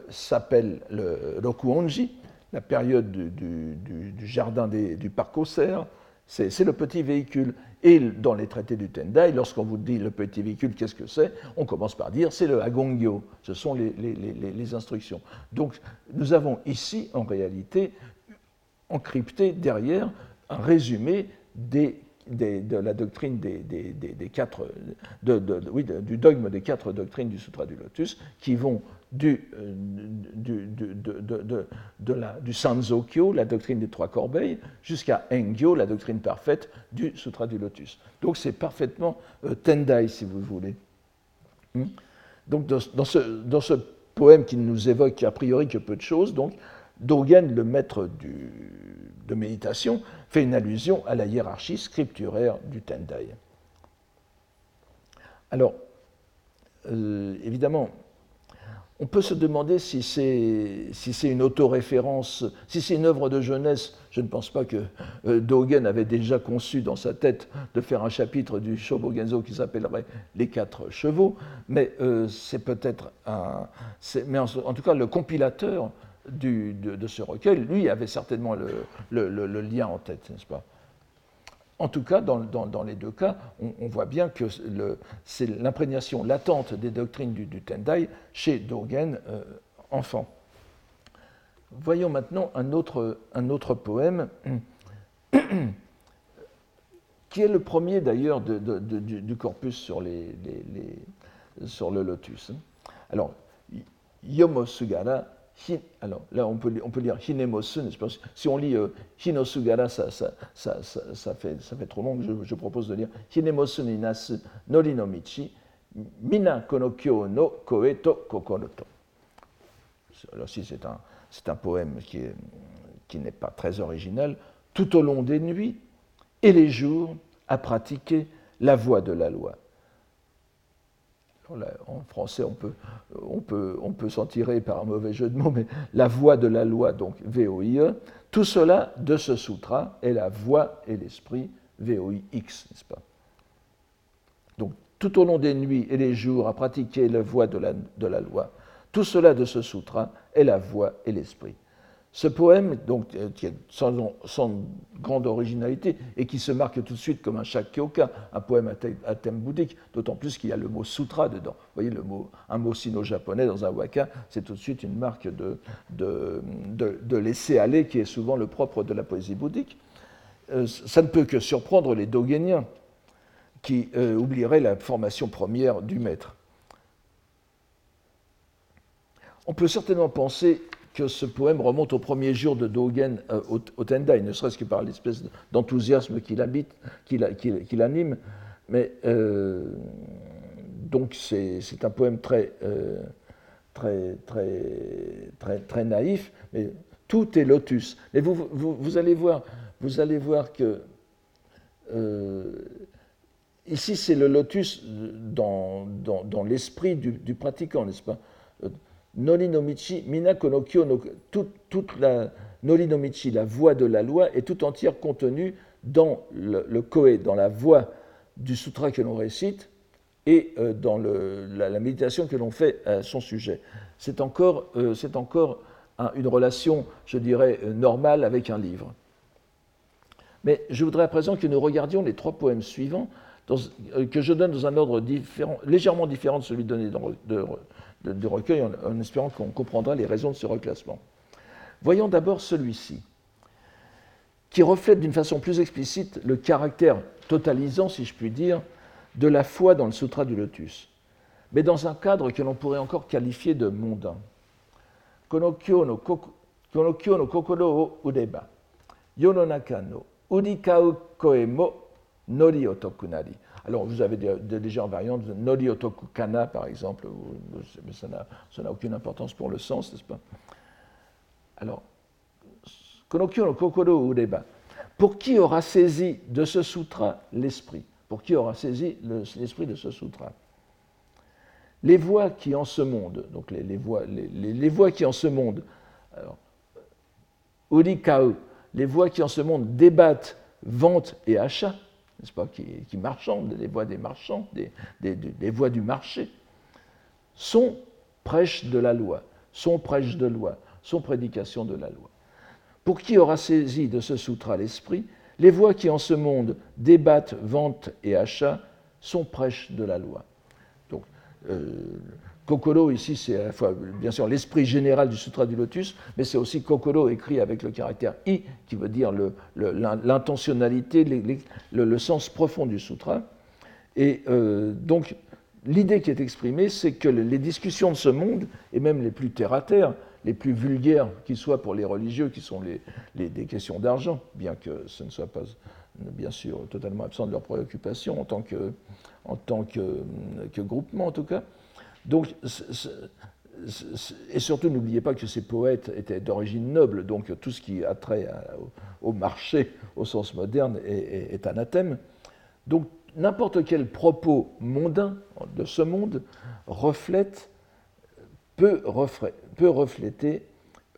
s'appelle le Rokuonji, la période du, du, jardin du parc aux cerfs, c'est le petit véhicule. Et dans les traités du Tendai, lorsqu'on vous dit le petit véhicule, qu'est-ce que c'est On commence par dire c'est le Agongyo, ce sont les, instructions. Donc nous avons ici, en réalité, encrypté derrière un résumé de la doctrine des, quatre, oui, du dogme des quatre doctrines du Sutra du Lotus, qui vont du, euh, du, de, de, la, du Sanzokyo, la doctrine des trois corbeilles, jusqu'à Engyo, la doctrine parfaite du Sutra du Lotus. Donc c'est parfaitement euh, Tendai, si vous voulez. Hmm? donc dans, ce, dans, ce, poème qui ne nous évoque a priori que peu de choses, donc, Dogen, le maître du, de méditation, fait une allusion à la hiérarchie scripturaire du Tendai. Alors, euh, évidemment, on peut se demander si c'est une autoréférence, si c'est une œuvre de jeunesse. Je ne pense pas que euh, Dogen avait déjà conçu dans sa tête de faire un chapitre du Shobogenzo qui s'appellerait Les quatre chevaux, mais euh, c'est peut-être un. Mais en, tout cas, le compilateur de, ce recueil, lui, avait certainement le, lien en tête, n'est-ce pas? En tout cas, dans, les deux cas, on, voit bien que c'est l'imprégnation latente des doctrines du, Tendai chez Dogen, euh, enfant. Voyons maintenant un autre, poème, <clears throat> qui est le premier d'ailleurs du, corpus sur, sur le lotus. Alors, Yomosugara alors là, on peut, on peut lire Hinemosu, Si on lit euh, Hinosugara, ça, ça, ça, ça, fait, ça fait trop long. Je, propose de lire Hinemosu ni no michi, mina kono kyo no koe to kokoro. Alors, si c'est un, un poème qui n'est qui pas très original. Tout au long des nuits et les jours, à pratiquer la voie de la loi en français, on peut, s'en tirer par un mauvais jeu de mots, mais la voix de la loi, donc VOIE, tout cela de ce sutra est la voix et l'esprit VOIX, n'est-ce pas? Donc, tout au long des nuits et des jours à pratiquer la voix de la, de la loi, tout cela de ce sutra est la voix et l'esprit. Ce poème, donc, euh, qui est sans, grande originalité et qui se marque tout de suite comme un shakyoka, un poème à, thème bouddhique, d'autant plus qu'il y a le mot sutra dedans. Vous voyez, le mot, un mot sino-japonais dans un waka, c'est tout de suite une marque de, de, laisser aller qui est souvent le propre de la poésie bouddhique. Euh, ça ne peut que surprendre les dogéniens qui euh, oublieraient la formation première du maître. On peut certainement penser que ce poème remonte au premier jour de Dogen euh, au, Tendai, ne serait-ce que par l'espèce d'enthousiasme qu'il habite, qu'il anime. Mais euh, donc c'est un poème très, euh, très, très, très, très naïf, mais tout est lotus. Mais vous, allez, voir, vous allez voir que ici c'est le lotus dans, dans, l'esprit du, pratiquant, n'est-ce pas? Nori no Michi, Mina Konokyo, no, toute, la Nori no Michi, la voix de la loi, est tout entière contenue dans le, le koe, dans la voix du sutra que l'on récite et euh, dans la, méditation que l'on fait à son sujet. C'est encore, euh, une relation, je dirais, euh, normale avec un livre. Mais je voudrais à présent que nous regardions les trois poèmes suivants, que je donne dans un ordre légèrement différent de celui donné dans, de, de, recueil en, espérant qu'on comprendra les raisons de ce reclassement. Voyons d'abord celui-ci, qui reflète d'une façon plus explicite le caractère totalisant, si je puis dire, de la foi dans le Sutra du Lotus, mais dans un cadre que l'on pourrait encore qualifier de mondain. Konokyo no, kokoro udeba, nori. Alors, vous avez des, légères variantes, Nori par exemple, mais ça n'a aucune importance pour le sens, n'est-ce pas? Alors, Konokyo no Kokoro Ureba. Pour qui aura saisi de ce sutra l'esprit? Pour qui aura saisi l'esprit de ce sutra Les voix qui en ce monde, donc les, voix, qui en ce monde, alors, Urikau, les voix qui en ce monde débattent vente et achat, n'est-ce pas, qui, marchandent, les voix des marchands, des, voix du marché, sont prêches de la loi, sont prêches de loi, sont prédications de la loi. Pour qui aura saisi de ce sutra l'esprit, les voix qui en ce monde débattent vente et achat sont prêches de la loi. Donc, euh, Kokoro, ici, c'est à la fois, bien sûr, l'esprit général du Sutra du Lotus, mais c'est aussi Kokoro écrit avec le caractère I, qui veut dire l'intentionnalité, le, sens profond du Sutra. Et euh, donc, l'idée qui est exprimée, c'est que les discussions de ce monde, et même les plus terre-à-terre, les plus vulgaires qui soient pour les religieux, qui sont des questions d'argent, bien que ce ne soit pas, bien sûr, totalement absent de leurs préoccupations en tant que groupement, en tout cas, donc, et surtout, n'oubliez pas que ces poètes étaient d'origine noble, donc tout ce qui a trait au marché au sens moderne est, anathème. Donc, n'importe quel propos mondain de ce monde reflète, peut, refléter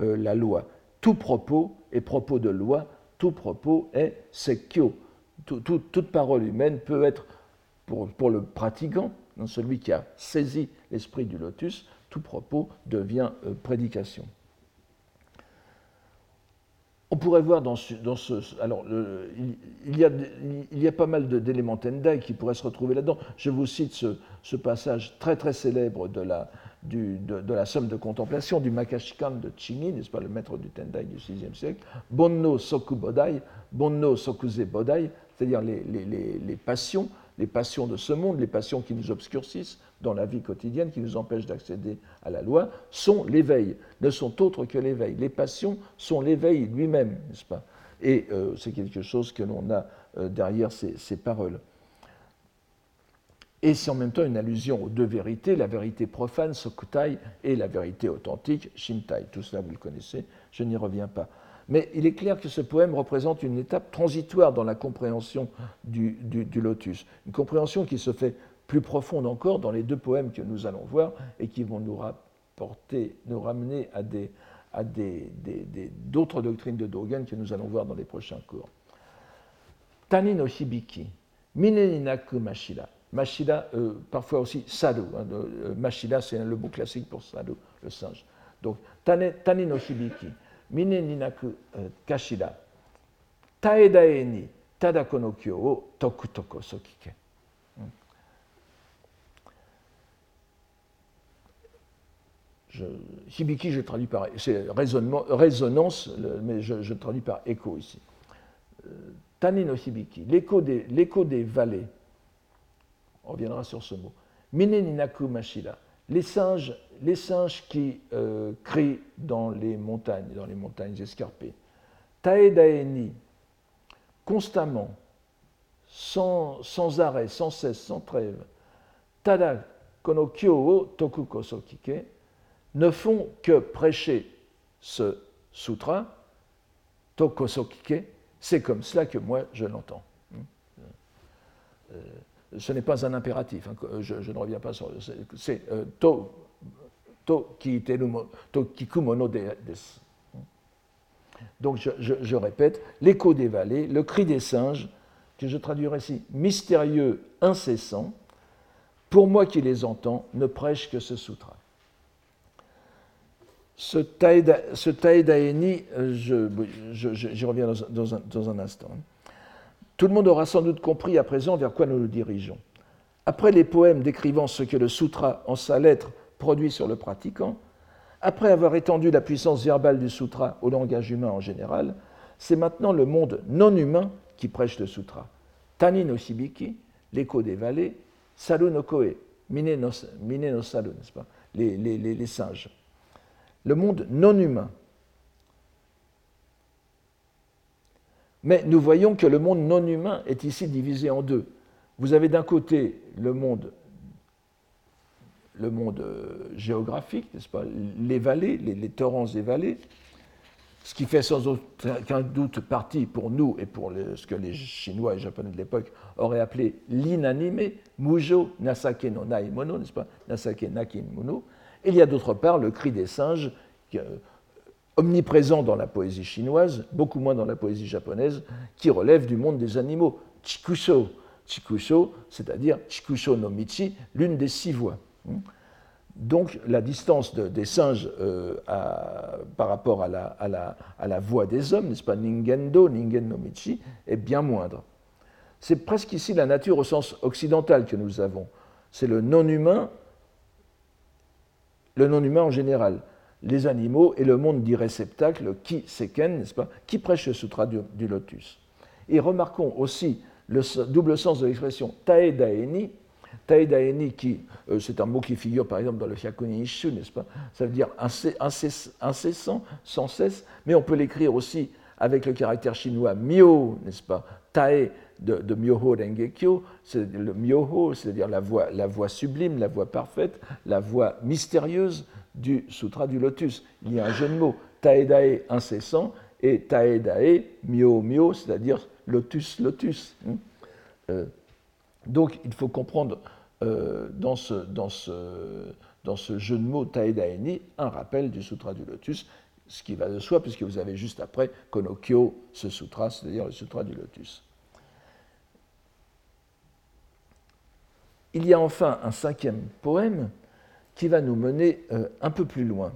euh, la loi. Tout propos est propos de loi, tout propos est sekyo. toute parole humaine peut être, pour, le pratiquant, dans celui qui a saisi l'esprit du lotus, tout propos devient euh, prédication. On pourrait voir dans ce. Alors, il, y a, il, y a, pas mal d'éléments Tendai qui pourraient se retrouver là-dedans. Je vous cite ce, passage très très célèbre de la, du, de, la somme de contemplation du Makashikan de Chingi, n'est-ce pas, le maître du Tendai du VIe siècle. Bonno Soku Bodai, Bonno Sokuze Bodai, c'est-à-dire les, les, les passions, les passions de ce monde, les passions qui nous obscurcissent dans la vie quotidienne, qui nous empêchent d'accéder à la loi, sont l'éveil, ne sont autres que l'éveil. Les passions sont l'éveil lui-même, n'est-ce pas? Et euh, c'est quelque chose que l'on a euh, derrière ces, ces, paroles. Et c'est en même temps une allusion aux deux vérités, la vérité profane, Sokutai, et la vérité authentique, Shintai. Tout cela, vous le connaissez, je n'y reviens pas. Mais il est clair que ce poème représente une étape transitoire dans la compréhension du, lotus, une compréhension qui se fait plus profonde encore dans les deux poèmes que nous allons voir et qui vont nous rapporter, nous ramener à des à d'autres doctrines de Dogen que nous allons voir dans les prochains cours. Tani no Hibiki, Mine Ninaku Mashira. Mashira, euh, parfois aussi Sadhu. Hein, euh, Mashira, c'est le mot classique pour Sadhu, le singe. Donc, Tani no Hibiki. Mine ninaku kashira, taedae ni tada kono kyo o toku toko sokike. Je, hibiki, je traduis par. C'est résonance, mais je, traduis par écho ici. Euh, Tani no hibiki, l'écho des, des, vallées. On reviendra sur ce mot. Mine ninaku mashira, les singes, les singes qui euh, crient dans les montagnes, dans les montagnes escarpées. Taedaeni, constamment, sans, sans, arrêt, sans cesse, sans trêve. Tada kono kyo o toku kosokike, ne font que prêcher ce sutra, tokosokike, c'est comme cela que moi je l'entends. Euh, ce n'est pas un impératif, hein, je, ne reviens pas sur. C'est euh, to, to kikumono des. Donc je, je, répète, l'écho des vallées, le cri des singes, que je traduirai ici, mystérieux, incessant, pour moi qui les entends, ne prêche que ce sutra. Ce taïdaeni, j'y reviens dans un instant. Tout le monde aura sans doute compris à présent vers quoi nous nous dirigeons. Après les poèmes décrivant ce que le sutra en sa lettre produit sur le pratiquant, après avoir étendu la puissance verbale du sutra au langage humain en général, c'est maintenant le monde non humain qui prêche le sutra. Tani no shibiki, l'écho des vallées, salu no koe, mine no, salu, n'est-ce pas les, les singes. Le monde non humain Mais nous voyons que le monde non humain est ici divisé en deux. Vous avez d'un côté le monde, le monde euh, géographique, n'est-ce pas, les vallées, les, torrents et vallées, ce qui fait sans aucun doute partie pour nous et pour ce que les Chinois et Japonais de l'époque auraient appelé l'inanimé, Mujo Nasake no Nai Mono, n'est-ce pas, Nasake Nakin Mono. il y a d'autre part le cri des singes, omniprésent dans la poésie chinoise, beaucoup moins dans la poésie japonaise, qui relève du monde des animaux. Chikusho, Chikusho, c'est-à-dire Chikusho no Michi, l'une des six voix. Donc la distance des singes euh, par rapport à la, voix des hommes, n'est-ce pas, Ningendo, Ningen no Michi, est bien moindre. C'est presque ici la nature au sens occidental que nous avons. C'est le non-humain, le non-humain en général les animaux et le monde dit réceptacle, qui seken, n'est-ce pas, qui prêche le sutra du, lotus. Et remarquons aussi le double sens de l'expression taedaeni, taedaeni qui, euh, c'est un mot qui figure par exemple dans le Hyakuni Ishu, n'est-ce pas? Ça veut dire incessant, sans cesse, mais on peut l'écrire aussi avec le caractère chinois myo, n'est-ce pas? Tae de, Myoho Rengekyo, c'est le Myoho, c'est-à-dire la voix, la voix sublime, la voix parfaite, la voix mystérieuse du Sutra du Lotus. Il y a un jeu de mots, Taedae incessant et Taedae myo myo, c'est-à-dire lotus lotus. Hein. Euh, donc il faut comprendre euh, dans, ce, jeu de mots Taedaeni un rappel du Sutra du Lotus, ce qui va de soi, puisque vous avez juste après Konokyo, ce sutra, c'est-à-dire le Sutra du Lotus. Il y a enfin un cinquième poème qui va nous mener euh, un peu plus loin.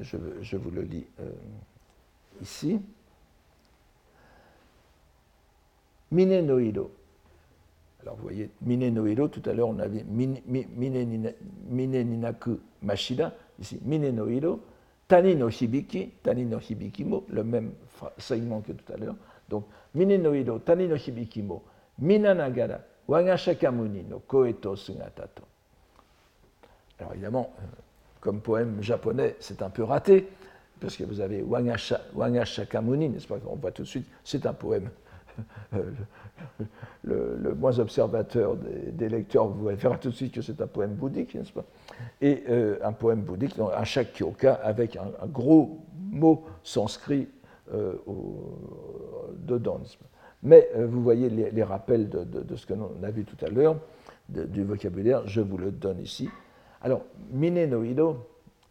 Je, vous le lis. Euh, ici. Mine no iro. Alors vous voyez, mine no iro, tout à l'heure on avait mine, ninaku mashida, ici mine no iro, tani no hibiki, tani no le même segment que tout à l'heure. Donc, mine no iro, tani no hibiki mo, minanagara, waga shakamuni no koeto sugatato. Alors évidemment, euh, comme poème japonais, c'est un peu raté, parce que vous avez Wanga, Shakamuni, n'est-ce pas? On voit tout de suite, c'est un poème. Le, moins observateur des, lecteurs vous verra tout de suite que c'est un poème bouddhique, n'est-ce pas? Et euh, un poème bouddhique, un chaque kyoka, avec un, gros mot sanskrit euh, dedans. Mais euh, vous voyez les, rappels de, ce que l'on a vu tout à l'heure, du vocabulaire, je vous le donne ici. Alors, Mine no Ido,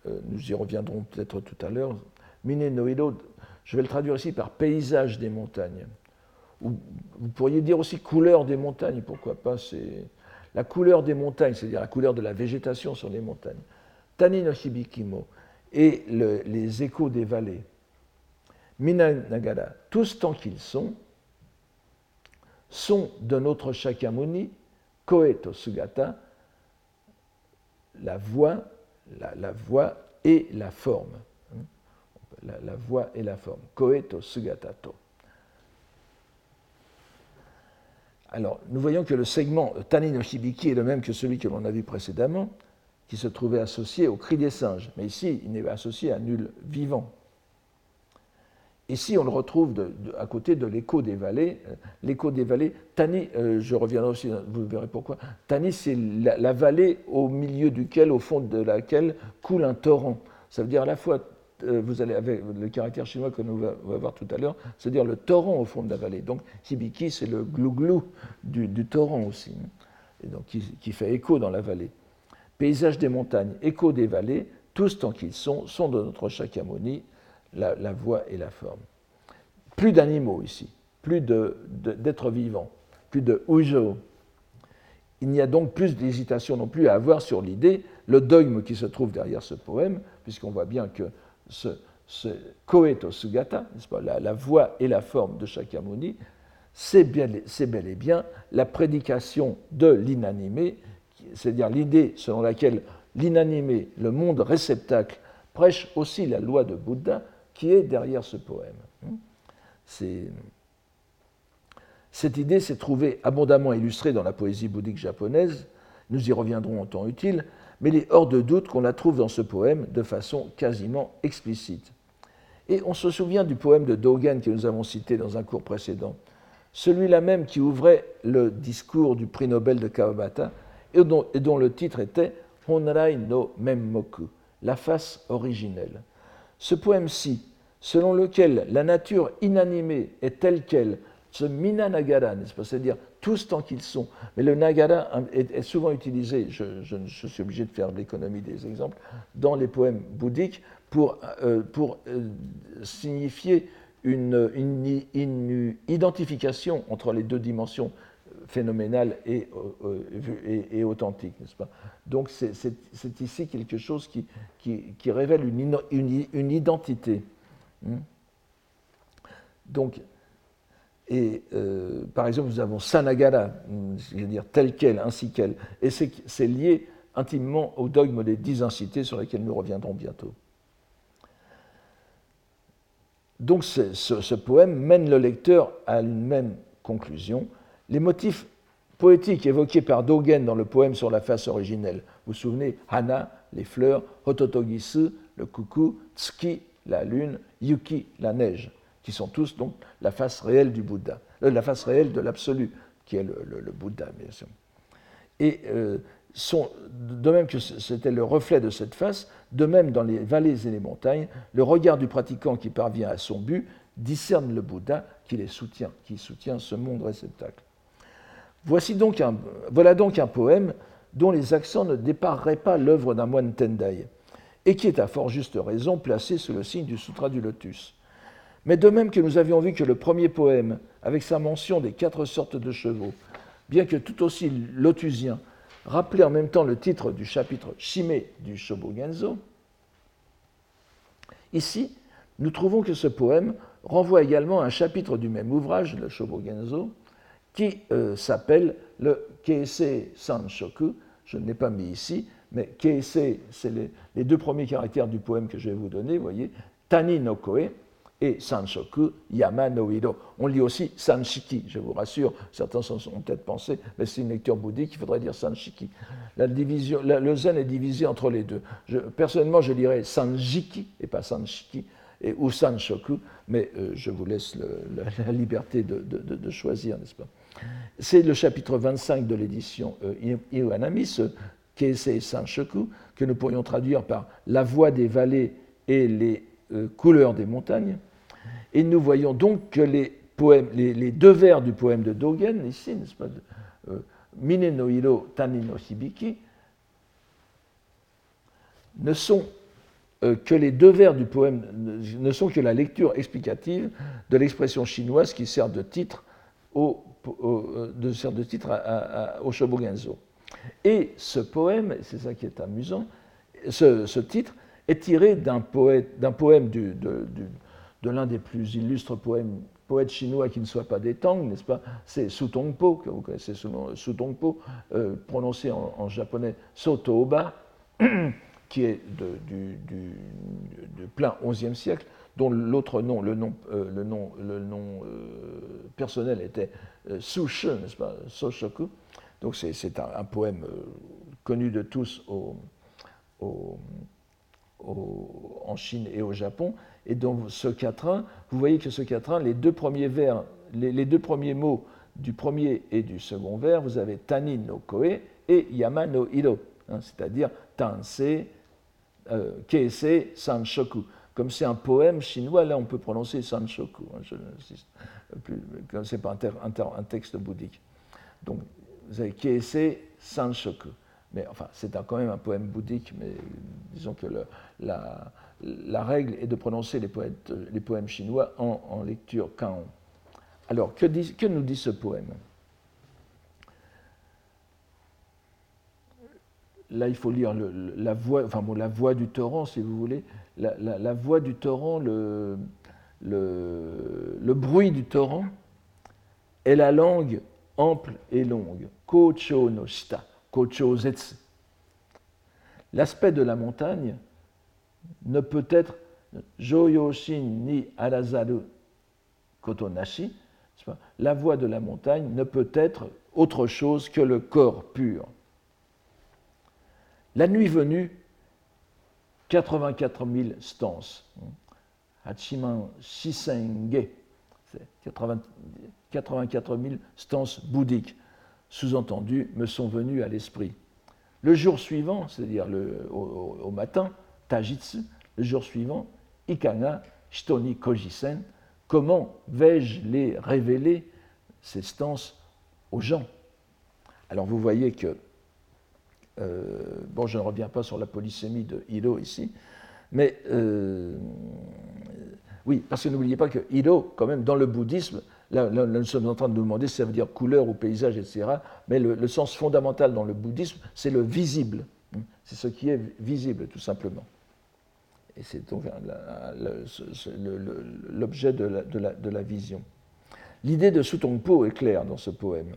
euh, nous y reviendrons peut-être tout à l'heure, Mine no Ido, je vais le traduire ici par paysage des montagnes. Ou, vous pourriez dire aussi couleur des montagnes, pourquoi pas C'est la couleur des montagnes, c'est-à-dire la couleur de la végétation sur les montagnes. Tani no Hibikimo et les échos des vallées. Mina Nagara, tous tant qu'ils sont, sont de notre Shakyamuni, Koeto Sugata, la voix, la, voix et la forme. Hein? La, voix et la forme. Koeto sugatato. Alors, nous voyons que le segment Tani no Hibiki est le même que celui que l'on a vu précédemment, qui se trouvait associé au cri des singes. Mais ici, il n'est associé à nul vivant. Ici, on le retrouve à côté de l'écho des vallées. Euh, l'écho des vallées, Tani, euh, je reviendrai aussi, vous verrez pourquoi. Tani, c'est la, vallée au milieu duquel, au fond de laquelle coule un torrent. Ça veut dire à la fois, vous allez avec le caractère chinois que nous allons voir tout à l'heure, c'est-à-dire le torrent au fond de la vallée. Donc, Hibiki, c'est le glou-glou du, torrent aussi, hein, et donc qui, qui fait écho dans la vallée. Paysage des montagnes, écho des vallées, tous tant qu'ils sont, sont de notre Shakyamuni la, voix et la forme. Plus d'animaux ici, plus d'êtres vivants, plus de ujo. Il n'y a donc plus d'hésitation non plus à avoir sur l'idée, le dogme qui se trouve derrière ce poème, puisqu'on voit bien que ce, ce Koeto Sugata, pas, la, voix et la forme de Shakyamuni, c'est bel et bien la prédication de l'inanimé, c'est-à-dire l'idée selon laquelle l'inanimé, le monde réceptacle, prêche aussi la loi de Bouddha, qui est derrière ce poème. Cette idée s'est trouvée abondamment illustrée dans la poésie bouddhique japonaise, nous y reviendrons en temps utile, mais il est hors de doute qu'on la trouve dans ce poème de façon quasiment explicite. Et on se souvient du poème de Dogen que nous avons cité dans un cours précédent, celui-là même qui ouvrait le discours du prix Nobel de Kawabata et dont, le titre était Honrai no Memmoku, la face originelle. Ce poème-ci, selon lequel la nature inanimée est telle qu'elle, ce mina nagara, c'est-à-dire tous tant qu'ils sont. Mais le nagara est, souvent utilisé, je, suis obligé de faire l'économie des exemples, dans les poèmes bouddhiques pour, euh, pour euh, signifier une, une, identification entre les deux dimensions phénoménale et, euh, et, n'est-ce pas? Donc c'est ici quelque chose qui, qui, révèle une, une, identité. Hmm? Donc, et euh, par exemple, nous avons Sanagara, c'est-à-dire telle qu'elle, ainsi qu'elle, et c'est lié intimement au dogme des dix incités sur lesquels nous reviendrons bientôt. Donc ce, ce, poème mène le lecteur à une même conclusion, les motifs poétiques évoqués par Dogen dans le poème sur la face originelle. Vous vous souvenez Hana, les fleurs, Hototogisu, le coucou, Tsuki, la lune, Yuki, la neige, qui sont tous donc la face réelle du Bouddha, euh, la face réelle de l'absolu, qui est le, Bouddha, bien sûr. Et euh, de même que c'était le reflet de cette face, de même dans les vallées et les montagnes, le regard du pratiquant qui parvient à son but discerne le Bouddha qui les soutient, qui soutient ce monde réceptacle. Voici donc un, voilà donc un poème dont les accents ne dépareraient pas l'œuvre d'un moine Tendai, et qui est à fort juste raison placé sous le signe du Sutra du Lotus. Mais de même que nous avions vu que le premier poème, avec sa mention des quatre sortes de chevaux, bien que tout aussi lotusien, rappelait en même temps le titre du chapitre Shime du Shobogenzo, ici, nous trouvons que ce poème renvoie également à un chapitre du même ouvrage, le Shobogenzo, qui euh, s'appelle le Keisei Sanshoku. Je ne l'ai pas mis ici, mais Keisei, c'est les, deux premiers caractères du poème que je vais vous donner, voyez, Tani no Koe et Sanshoku Yama no Hiro. On lit aussi Sanshiki, je vous rassure, certains s'en sont peut-être pensé, mais c'est une lecture bouddhique, il faudrait dire Sanshiki. La division, le zen est divisé entre les deux. personnellement, je dirais Sanjiki et pas Sanshiki, et, ou Sanshoku, mais euh, je vous laisse <laughs> la, liberté de, choisir, n'est-ce pas? C'est le chapitre 25 de l'édition euh, Iwanami, ce Keisei Sanshoku, que nous pourrions traduire par La voix des vallées et les euh, couleurs des montagnes. Et nous voyons donc que les, deux vers du poème de Dogen, ici, n'est-ce pas, euh, Mine no hiro tani no hibiki, ne sont euh, que les deux vers du poème ne sont que la lecture explicative de l'expression chinoise qui sert de titre au, de, sert de titre au Shobogenzo. Et ce poème, c'est ça qui est amusant, ce, titre est tiré d'un poème du, de l'un des plus illustres poèmes, poètes chinois qui ne soit pas des Tang, n'est-ce pas? C'est Su Tongpo, que vous connaissez sous nom Su Tongpo, euh, prononcé en, japonais Sotoba, <clears throat> qui est du, plein XIe siècle, dont l'autre nom, le nom, euh, le nom, le nom euh, personnel était Sushe, n'est-ce pas? Soshoku. Donc c'est un, poème connu de tous en Chine et au Japon, et dans ce quatrain, vous voyez que ce quatrain, les deux premiers vers, les, deux premiers mots du premier et du second vers, vous avez Tani no Koe et Yama no Hiro, hein, c'est-à-dire Tanse, euh, Keise, Sanshoku. Comme c'est un poème chinois, là on peut prononcer Sanshoku, hein, je n'insiste plus, ce n'est pas un, texte bouddhique. Donc vous avez Keise, Sanshoku. Mais enfin, c'est quand même un poème bouddhique, mais disons que la, la règle est de prononcer les, poèmes chinois en, lecture kaon. Alors, que, nous dit ce poème? Là, il faut lire la, voix, enfin, bon, la voix du torrent, si vous voulez. La, voix du torrent, le, le, bruit du torrent est la langue ample et longue. Kocho no shita, kocho zetsu. L'aspect de la montagne ne peut être Joyoshin ni Arazaru Kotonashi, la voie de la montagne ne peut être autre chose que le corps pur. La nuit venue, 84 000 stances. Hachiman Shisenge, 84 000 stances bouddhiques, sous-entendu, me sont venues à l'esprit. Le jour suivant, c'est-à-dire au matin, Tajitsu, le jour suivant, Ikana, Shitoni Kojisen, comment vais-je les révéler, ces stances, aux gens? Alors vous voyez que, euh, bon, je ne reviens pas sur la polysémie de Hiro ici, mais euh, oui, parce que n'oubliez pas que Hiro, quand même, dans le bouddhisme, là, nous sommes en train de nous demander si ça veut dire couleur ou paysage, etc. Mais le sens fondamental dans le bouddhisme, c'est le visible. C'est ce qui est visible, tout simplement. Et c'est donc l'objet de, la, vision. L'idée de Sutongpo est claire dans ce poème.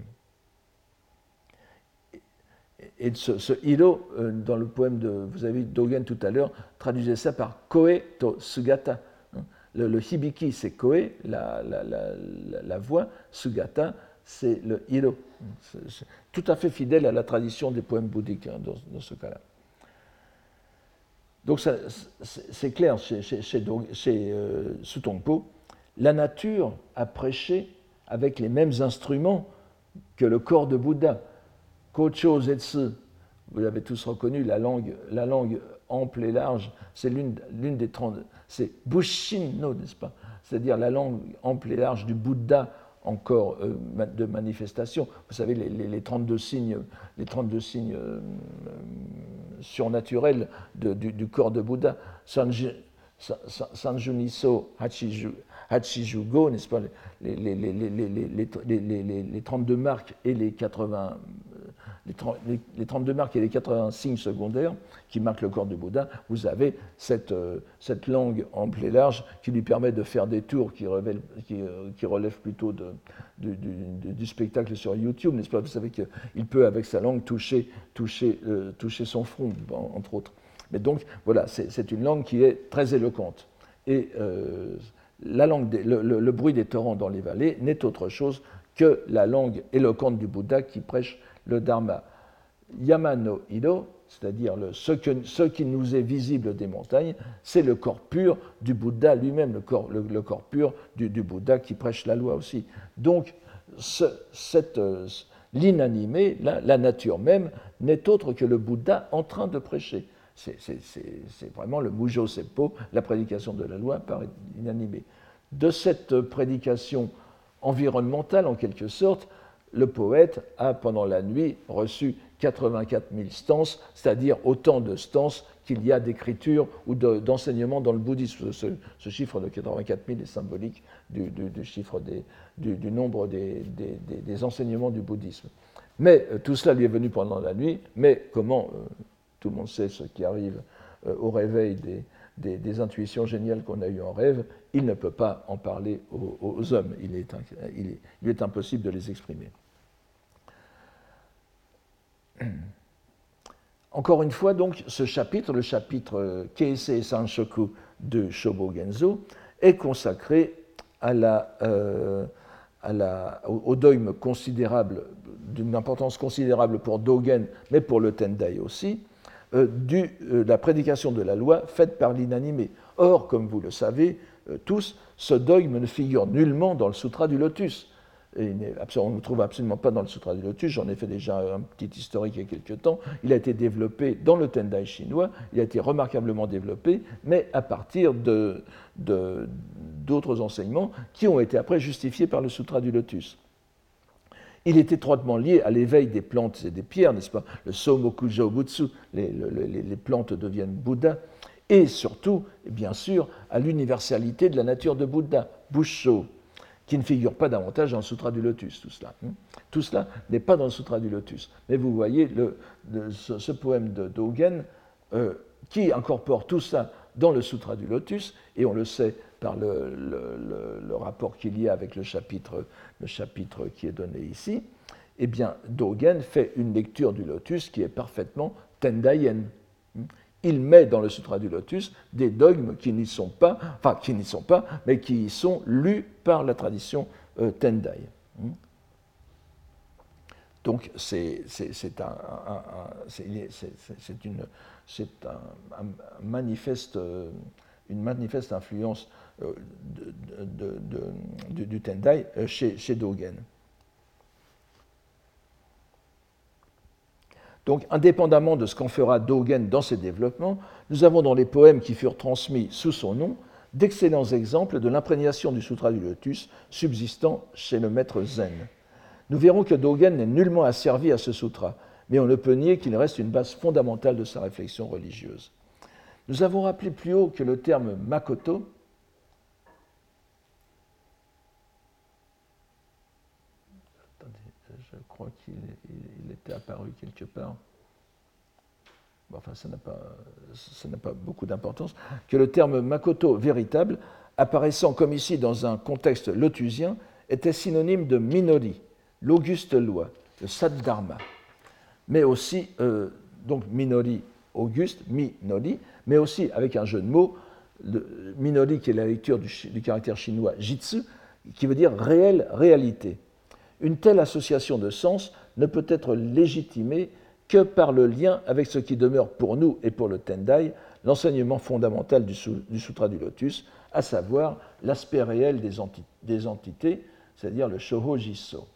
Et ce, hiro, euh, dans le poème de, vous avez vu Dogen tout à l'heure, traduisait ça par koe to sugata. Hein. Le, hibiki, c'est koe, la, la, voix, sugata, c'est le hiro. tout à fait fidèle à la tradition des poèmes bouddhiques hein, dans ce cas-là. Donc c'est clair chez, chez, la nature a prêché avec les mêmes instruments que le corps de Bouddha. Kocho Zetsu, vous l'avez tous reconnu, la langue, la langue ample et large, c'est l'une des 30. C'est Bushin no, n'est-ce pas? C'est-à-dire la langue ample et large du Bouddha encore euh, de manifestation. Vous savez, les, 32 signes, les 32 signes euh, surnaturels du, corps de Bouddha. Sanjuniso Hachijugo, n'est-ce pas, les, 32 marques et les 80, les, 32 marques et les 80 signes secondaires qui marquent le corps du Bouddha, vous avez cette, euh, langue ample et large qui lui permet de faire des tours qui, euh, relèvent plutôt du, spectacle sur YouTube, n'est-ce pas? Vous savez qu'il peut, avec sa langue, toucher, euh, son front, entre autres. Mais donc, voilà, c'est une langue qui est très éloquente. Et la langue le, bruit des torrents dans les vallées n'est autre chose que la langue éloquente du Bouddha qui prêche le Dharma. Yamano Ido, c'est-à-dire ce, qui nous est visible des montagnes, c'est le corps pur du Bouddha lui-même, le corps, pur du, Bouddha qui prêche la loi aussi. Donc, euh, l'inanimé, la, la, nature même, n'est autre que le Bouddha en train de prêcher. C'est vraiment le Mujo Seppo, la prédication de la loi par inanimé. De cette prédication environnementale, en quelque sorte, le poète a, pendant la nuit, reçu 84 000 stances, c'est-à-dire autant de stances qu'il y a d'écriture ou d'enseignement dans le bouddhisme. Ce, chiffre de 84 000 est symbolique du, chiffre du, nombre des, enseignements du bouddhisme. Mais euh, tout cela lui est venu pendant la nuit, mais comment, euh, tout le monde sait ce qui arrive euh, au réveil des, intuitions géniales qu'on a eues en rêve, il ne peut pas en parler aux, hommes, il est, il est impossible de les exprimer. <clears throat> Encore une fois, donc, ce chapitre, le chapitre Keisei Sanshoku de Shobo Genzo, est consacré euh, au dogme considérable, d'une importance considérable pour Dogen, mais pour le Tendai aussi, euh, de euh, la prédication de la loi faite par l'inanimé. Or, comme vous le savez tous, ce dogme ne figure nullement dans le Sutra du Lotus on ne le trouve absolument pas dans le Sutra du Lotus, j'en ai fait déjà un petit historique il y a quelques temps. Il a été développé dans le Tendai chinois, il a été remarquablement développé, mais à partir d'autres enseignements qui ont été après justifiés par le Sutra du Lotus. Il est étroitement lié à l'éveil des plantes et des pierres, n'est-ce pas? Le Somoku Jobutsu, les, les, plantes deviennent Bouddha, et surtout, bien sûr, à l'universalité de la nature de Bouddha, Busho qui ne figure pas davantage dans le Sutra du Lotus, tout cela. Hein. Tout cela n'est pas dans le Sutra du Lotus. Mais vous voyez le, ce, poème de Dogen euh, qui incorpore tout ça dans le Sutra du Lotus, et on le sait par le, rapport qu'il y a avec le chapitre, le chapitre qui est donné ici, eh bien, Dogen fait une lecture du Lotus qui est parfaitement Tendayen il met dans le Sutra du Lotus des dogmes qui n'y sont pas, enfin qui n'y sont pas, mais qui sont lus par la tradition euh, Tendai. Hmm. Donc c'est un, une, un, manifeste, une manifeste influence euh, de, du, Tendai euh, chez, chez Dogen. Donc, indépendamment de ce qu'en fera Dogen dans ses développements, nous avons dans les poèmes qui furent transmis sous son nom d'excellents exemples de l'imprégnation du Sutra du Lotus subsistant chez le maître Zen. Nous verrons que Dogen n'est nullement asservi à ce sutra, mais on ne peut nier qu'il reste une base fondamentale de sa réflexion religieuse. Nous avons rappelé plus haut que le terme Makoto je qu'il était apparu quelque part. enfin, ça n'a pas, pas, beaucoup d'importance. Que le terme Makoto véritable, apparaissant comme ici dans un contexte lotusien, était synonyme de Minori, l'auguste loi, le Saddharma. Mais aussi, euh, donc Minori, auguste, Minori, mais aussi avec un jeu de mots, le Minori qui est la lecture du, du caractère chinois Jitsu, qui veut dire réelle réalité. Une telle association de sens ne peut être légitimée que par le lien avec ce qui demeure pour nous et pour le Tendai l'enseignement fondamental du, Sutra du Lotus, à savoir l'aspect réel des, entités, c'est-à-dire le Shoho Jiso.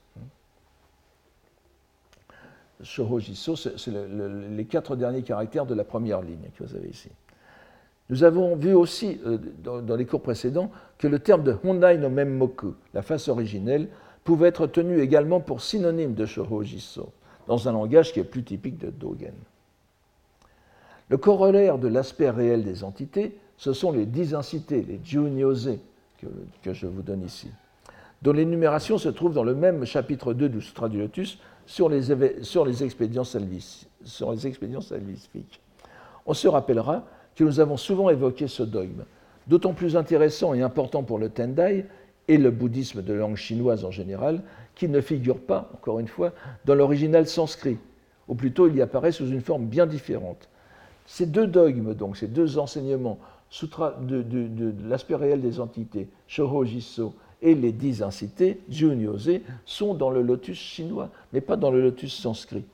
Shoho Jiso, c'est les quatre derniers caractères de la première ligne que vous avez ici. Nous avons vu aussi euh, dans, les cours précédents que le terme de Hondai no Memmoku, la face originelle, pouvait être tenu également pour synonyme de Shoho-Jiso, dans un langage qui est plus typique de Dogen. Le corollaire de l'aspect réel des entités, ce sont les dix incités, les Junyose, que, je vous donne ici. dont l'énumération se trouve dans le même chapitre 2 du Sutra du Lotus sur les, sur les expédients salvifiques. On se rappellera que nous avons souvent évoqué ce dogme, d'autant plus intéressant et important pour le Tendai et le bouddhisme de langue chinoise en général, qu'il ne figure pas, encore une fois, dans l'original sanskrit, ou plutôt il y apparaît sous une forme bien différente. Ces deux dogmes, donc, ces deux enseignements, de, l'aspect réel des entités, Shoho Jiso, et les dix incités, Junyose, sont dans le lotus chinois, mais pas dans le lotus sanskrit.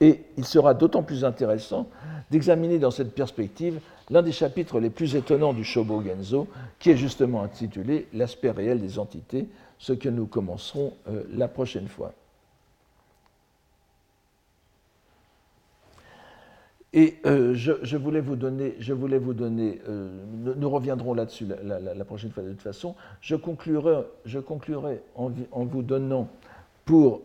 Et il sera d'autant plus intéressant d'examiner dans cette perspective l'un des chapitres les plus étonnants du Shobo Genzo, qui est justement intitulé L'aspect réel des entités, ce que nous commencerons euh, la prochaine fois. Et euh, je, voulais vous donner, je voulais vous donner euh, nous, reviendrons là-dessus la, prochaine fois de toute façon, je conclurai, je conclurai en, vous donnant, pour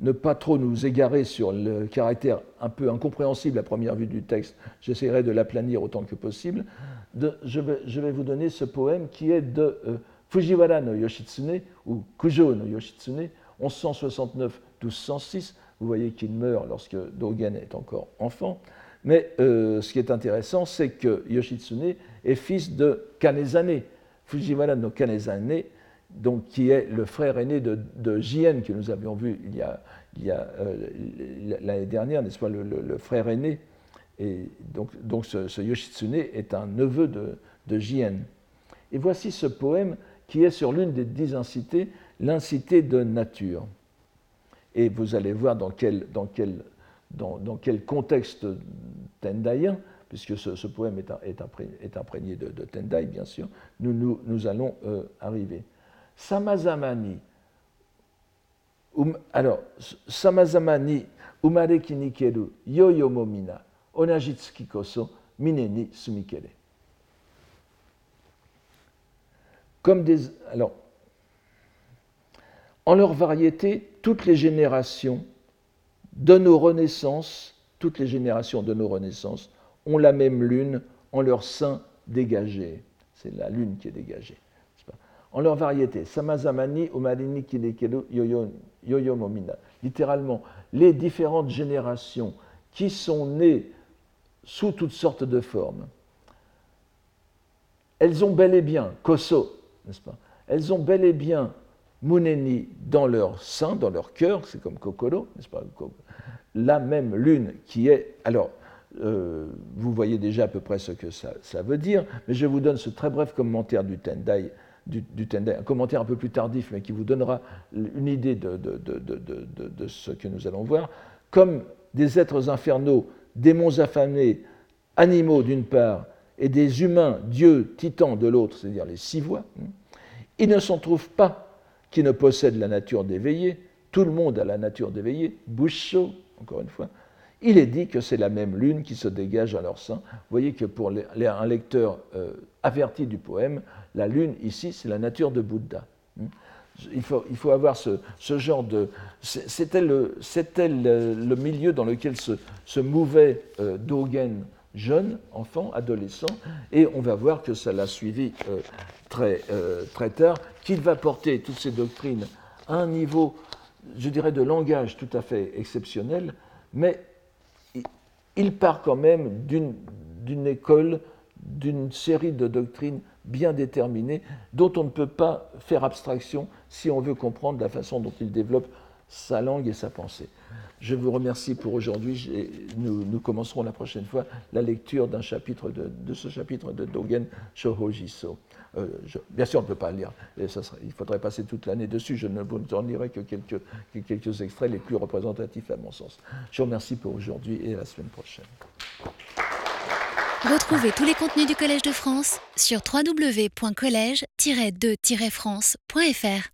ne pas trop nous égarer sur le caractère un peu incompréhensible à première vue du texte, j'essaierai de l'aplanir autant que possible, je, vais, vous donner ce poème qui est de euh, Fujiwara no Yoshitsune, ou Kujo no Yoshitsune, 1169-1206. Vous voyez qu'il meurt lorsque Dogen est encore enfant. Mais euh, ce qui est intéressant, c'est que Yoshitsune est fils de Kanezane. Fujiwara no Kanezane donc, qui est le frère aîné de, de Jien, que nous avions vu il y a, euh, l'année dernière, n'est-ce pas, le, frère aîné. Et donc, ce, Yoshitsune est un neveu de, de Jien. Et voici ce poème qui est sur l'une des dix incités, l'incité de nature. Et vous allez voir dans quel, contexte tendaïen, puisque ce, poème est, imprégné, de, de, Tendai, bien sûr, nous allons euh, arriver. Samazamani. Um, alors, samazamani umareki nikeru yoyomo mina onajitsuki koso mine ni sumikere. Comme des. Alors, en leur variété, toutes les générations de nos renaissances, toutes les générations de nos renaissances ont la même lune en leur sein dégagé. C'est la lune qui est dégagée en leur variété. Samazamani, Umarini, Kilekeru, Yoyo, Momina. Littéralement, les différentes générations qui sont nées sous toutes sortes de formes, elles ont bel et bien, Koso, n'est-ce pas? Elles ont bel et bien Muneni dans leur sein, dans leur cœur, c'est comme Kokoro, n'est-ce pas? La même lune qui est. Alors, euh, vous voyez déjà à peu près ce que ça, veut dire, mais je vous donne ce très bref commentaire du Tendai du, un commentaire un peu plus tardif, mais qui vous donnera une idée de, ce que nous allons voir, comme des êtres infernaux, démons affamés, animaux d'une part, et des humains, dieux, titans de l'autre, c'est-à-dire les six voix, hein, il ne s'en trouve pas qui ne possède la nature d'éveillé, tout le monde a la nature d'éveillé, Bouchot, encore une fois, il est dit que c'est la même lune qui se dégage à leur sein. Vous voyez que pour un lecteur euh, averti du poème, la lune ici, c'est la nature de Bouddha. Hmm? Il faut, avoir ce, genre de... C'était le, milieu dans lequel se, mouvait euh, Dogen, jeune, enfant, adolescent, et on va voir que ça l'a suivi euh, très, très tard, qu'il va porter toutes ces doctrines à un niveau, je dirais, de langage tout à fait exceptionnel, mais il part quand même d'une école, d'une série de doctrines bien déterminé, dont on ne peut pas faire abstraction si on veut comprendre la façon dont il développe sa langue et sa pensée. Je vous remercie pour aujourd'hui. Nous, commencerons la prochaine fois la lecture de, ce chapitre de Dogen Shohojiso. Euh, bien sûr, on ne peut pas lire. Et ça il faudrait passer toute l'année dessus. Je ne vous en lirai que quelques, que quelques extraits les plus représentatifs à mon sens. Je vous remercie pour aujourd'hui et à la semaine prochaine. Retrouvez tous les contenus du Collège de France sur www.colège-2-france.fr.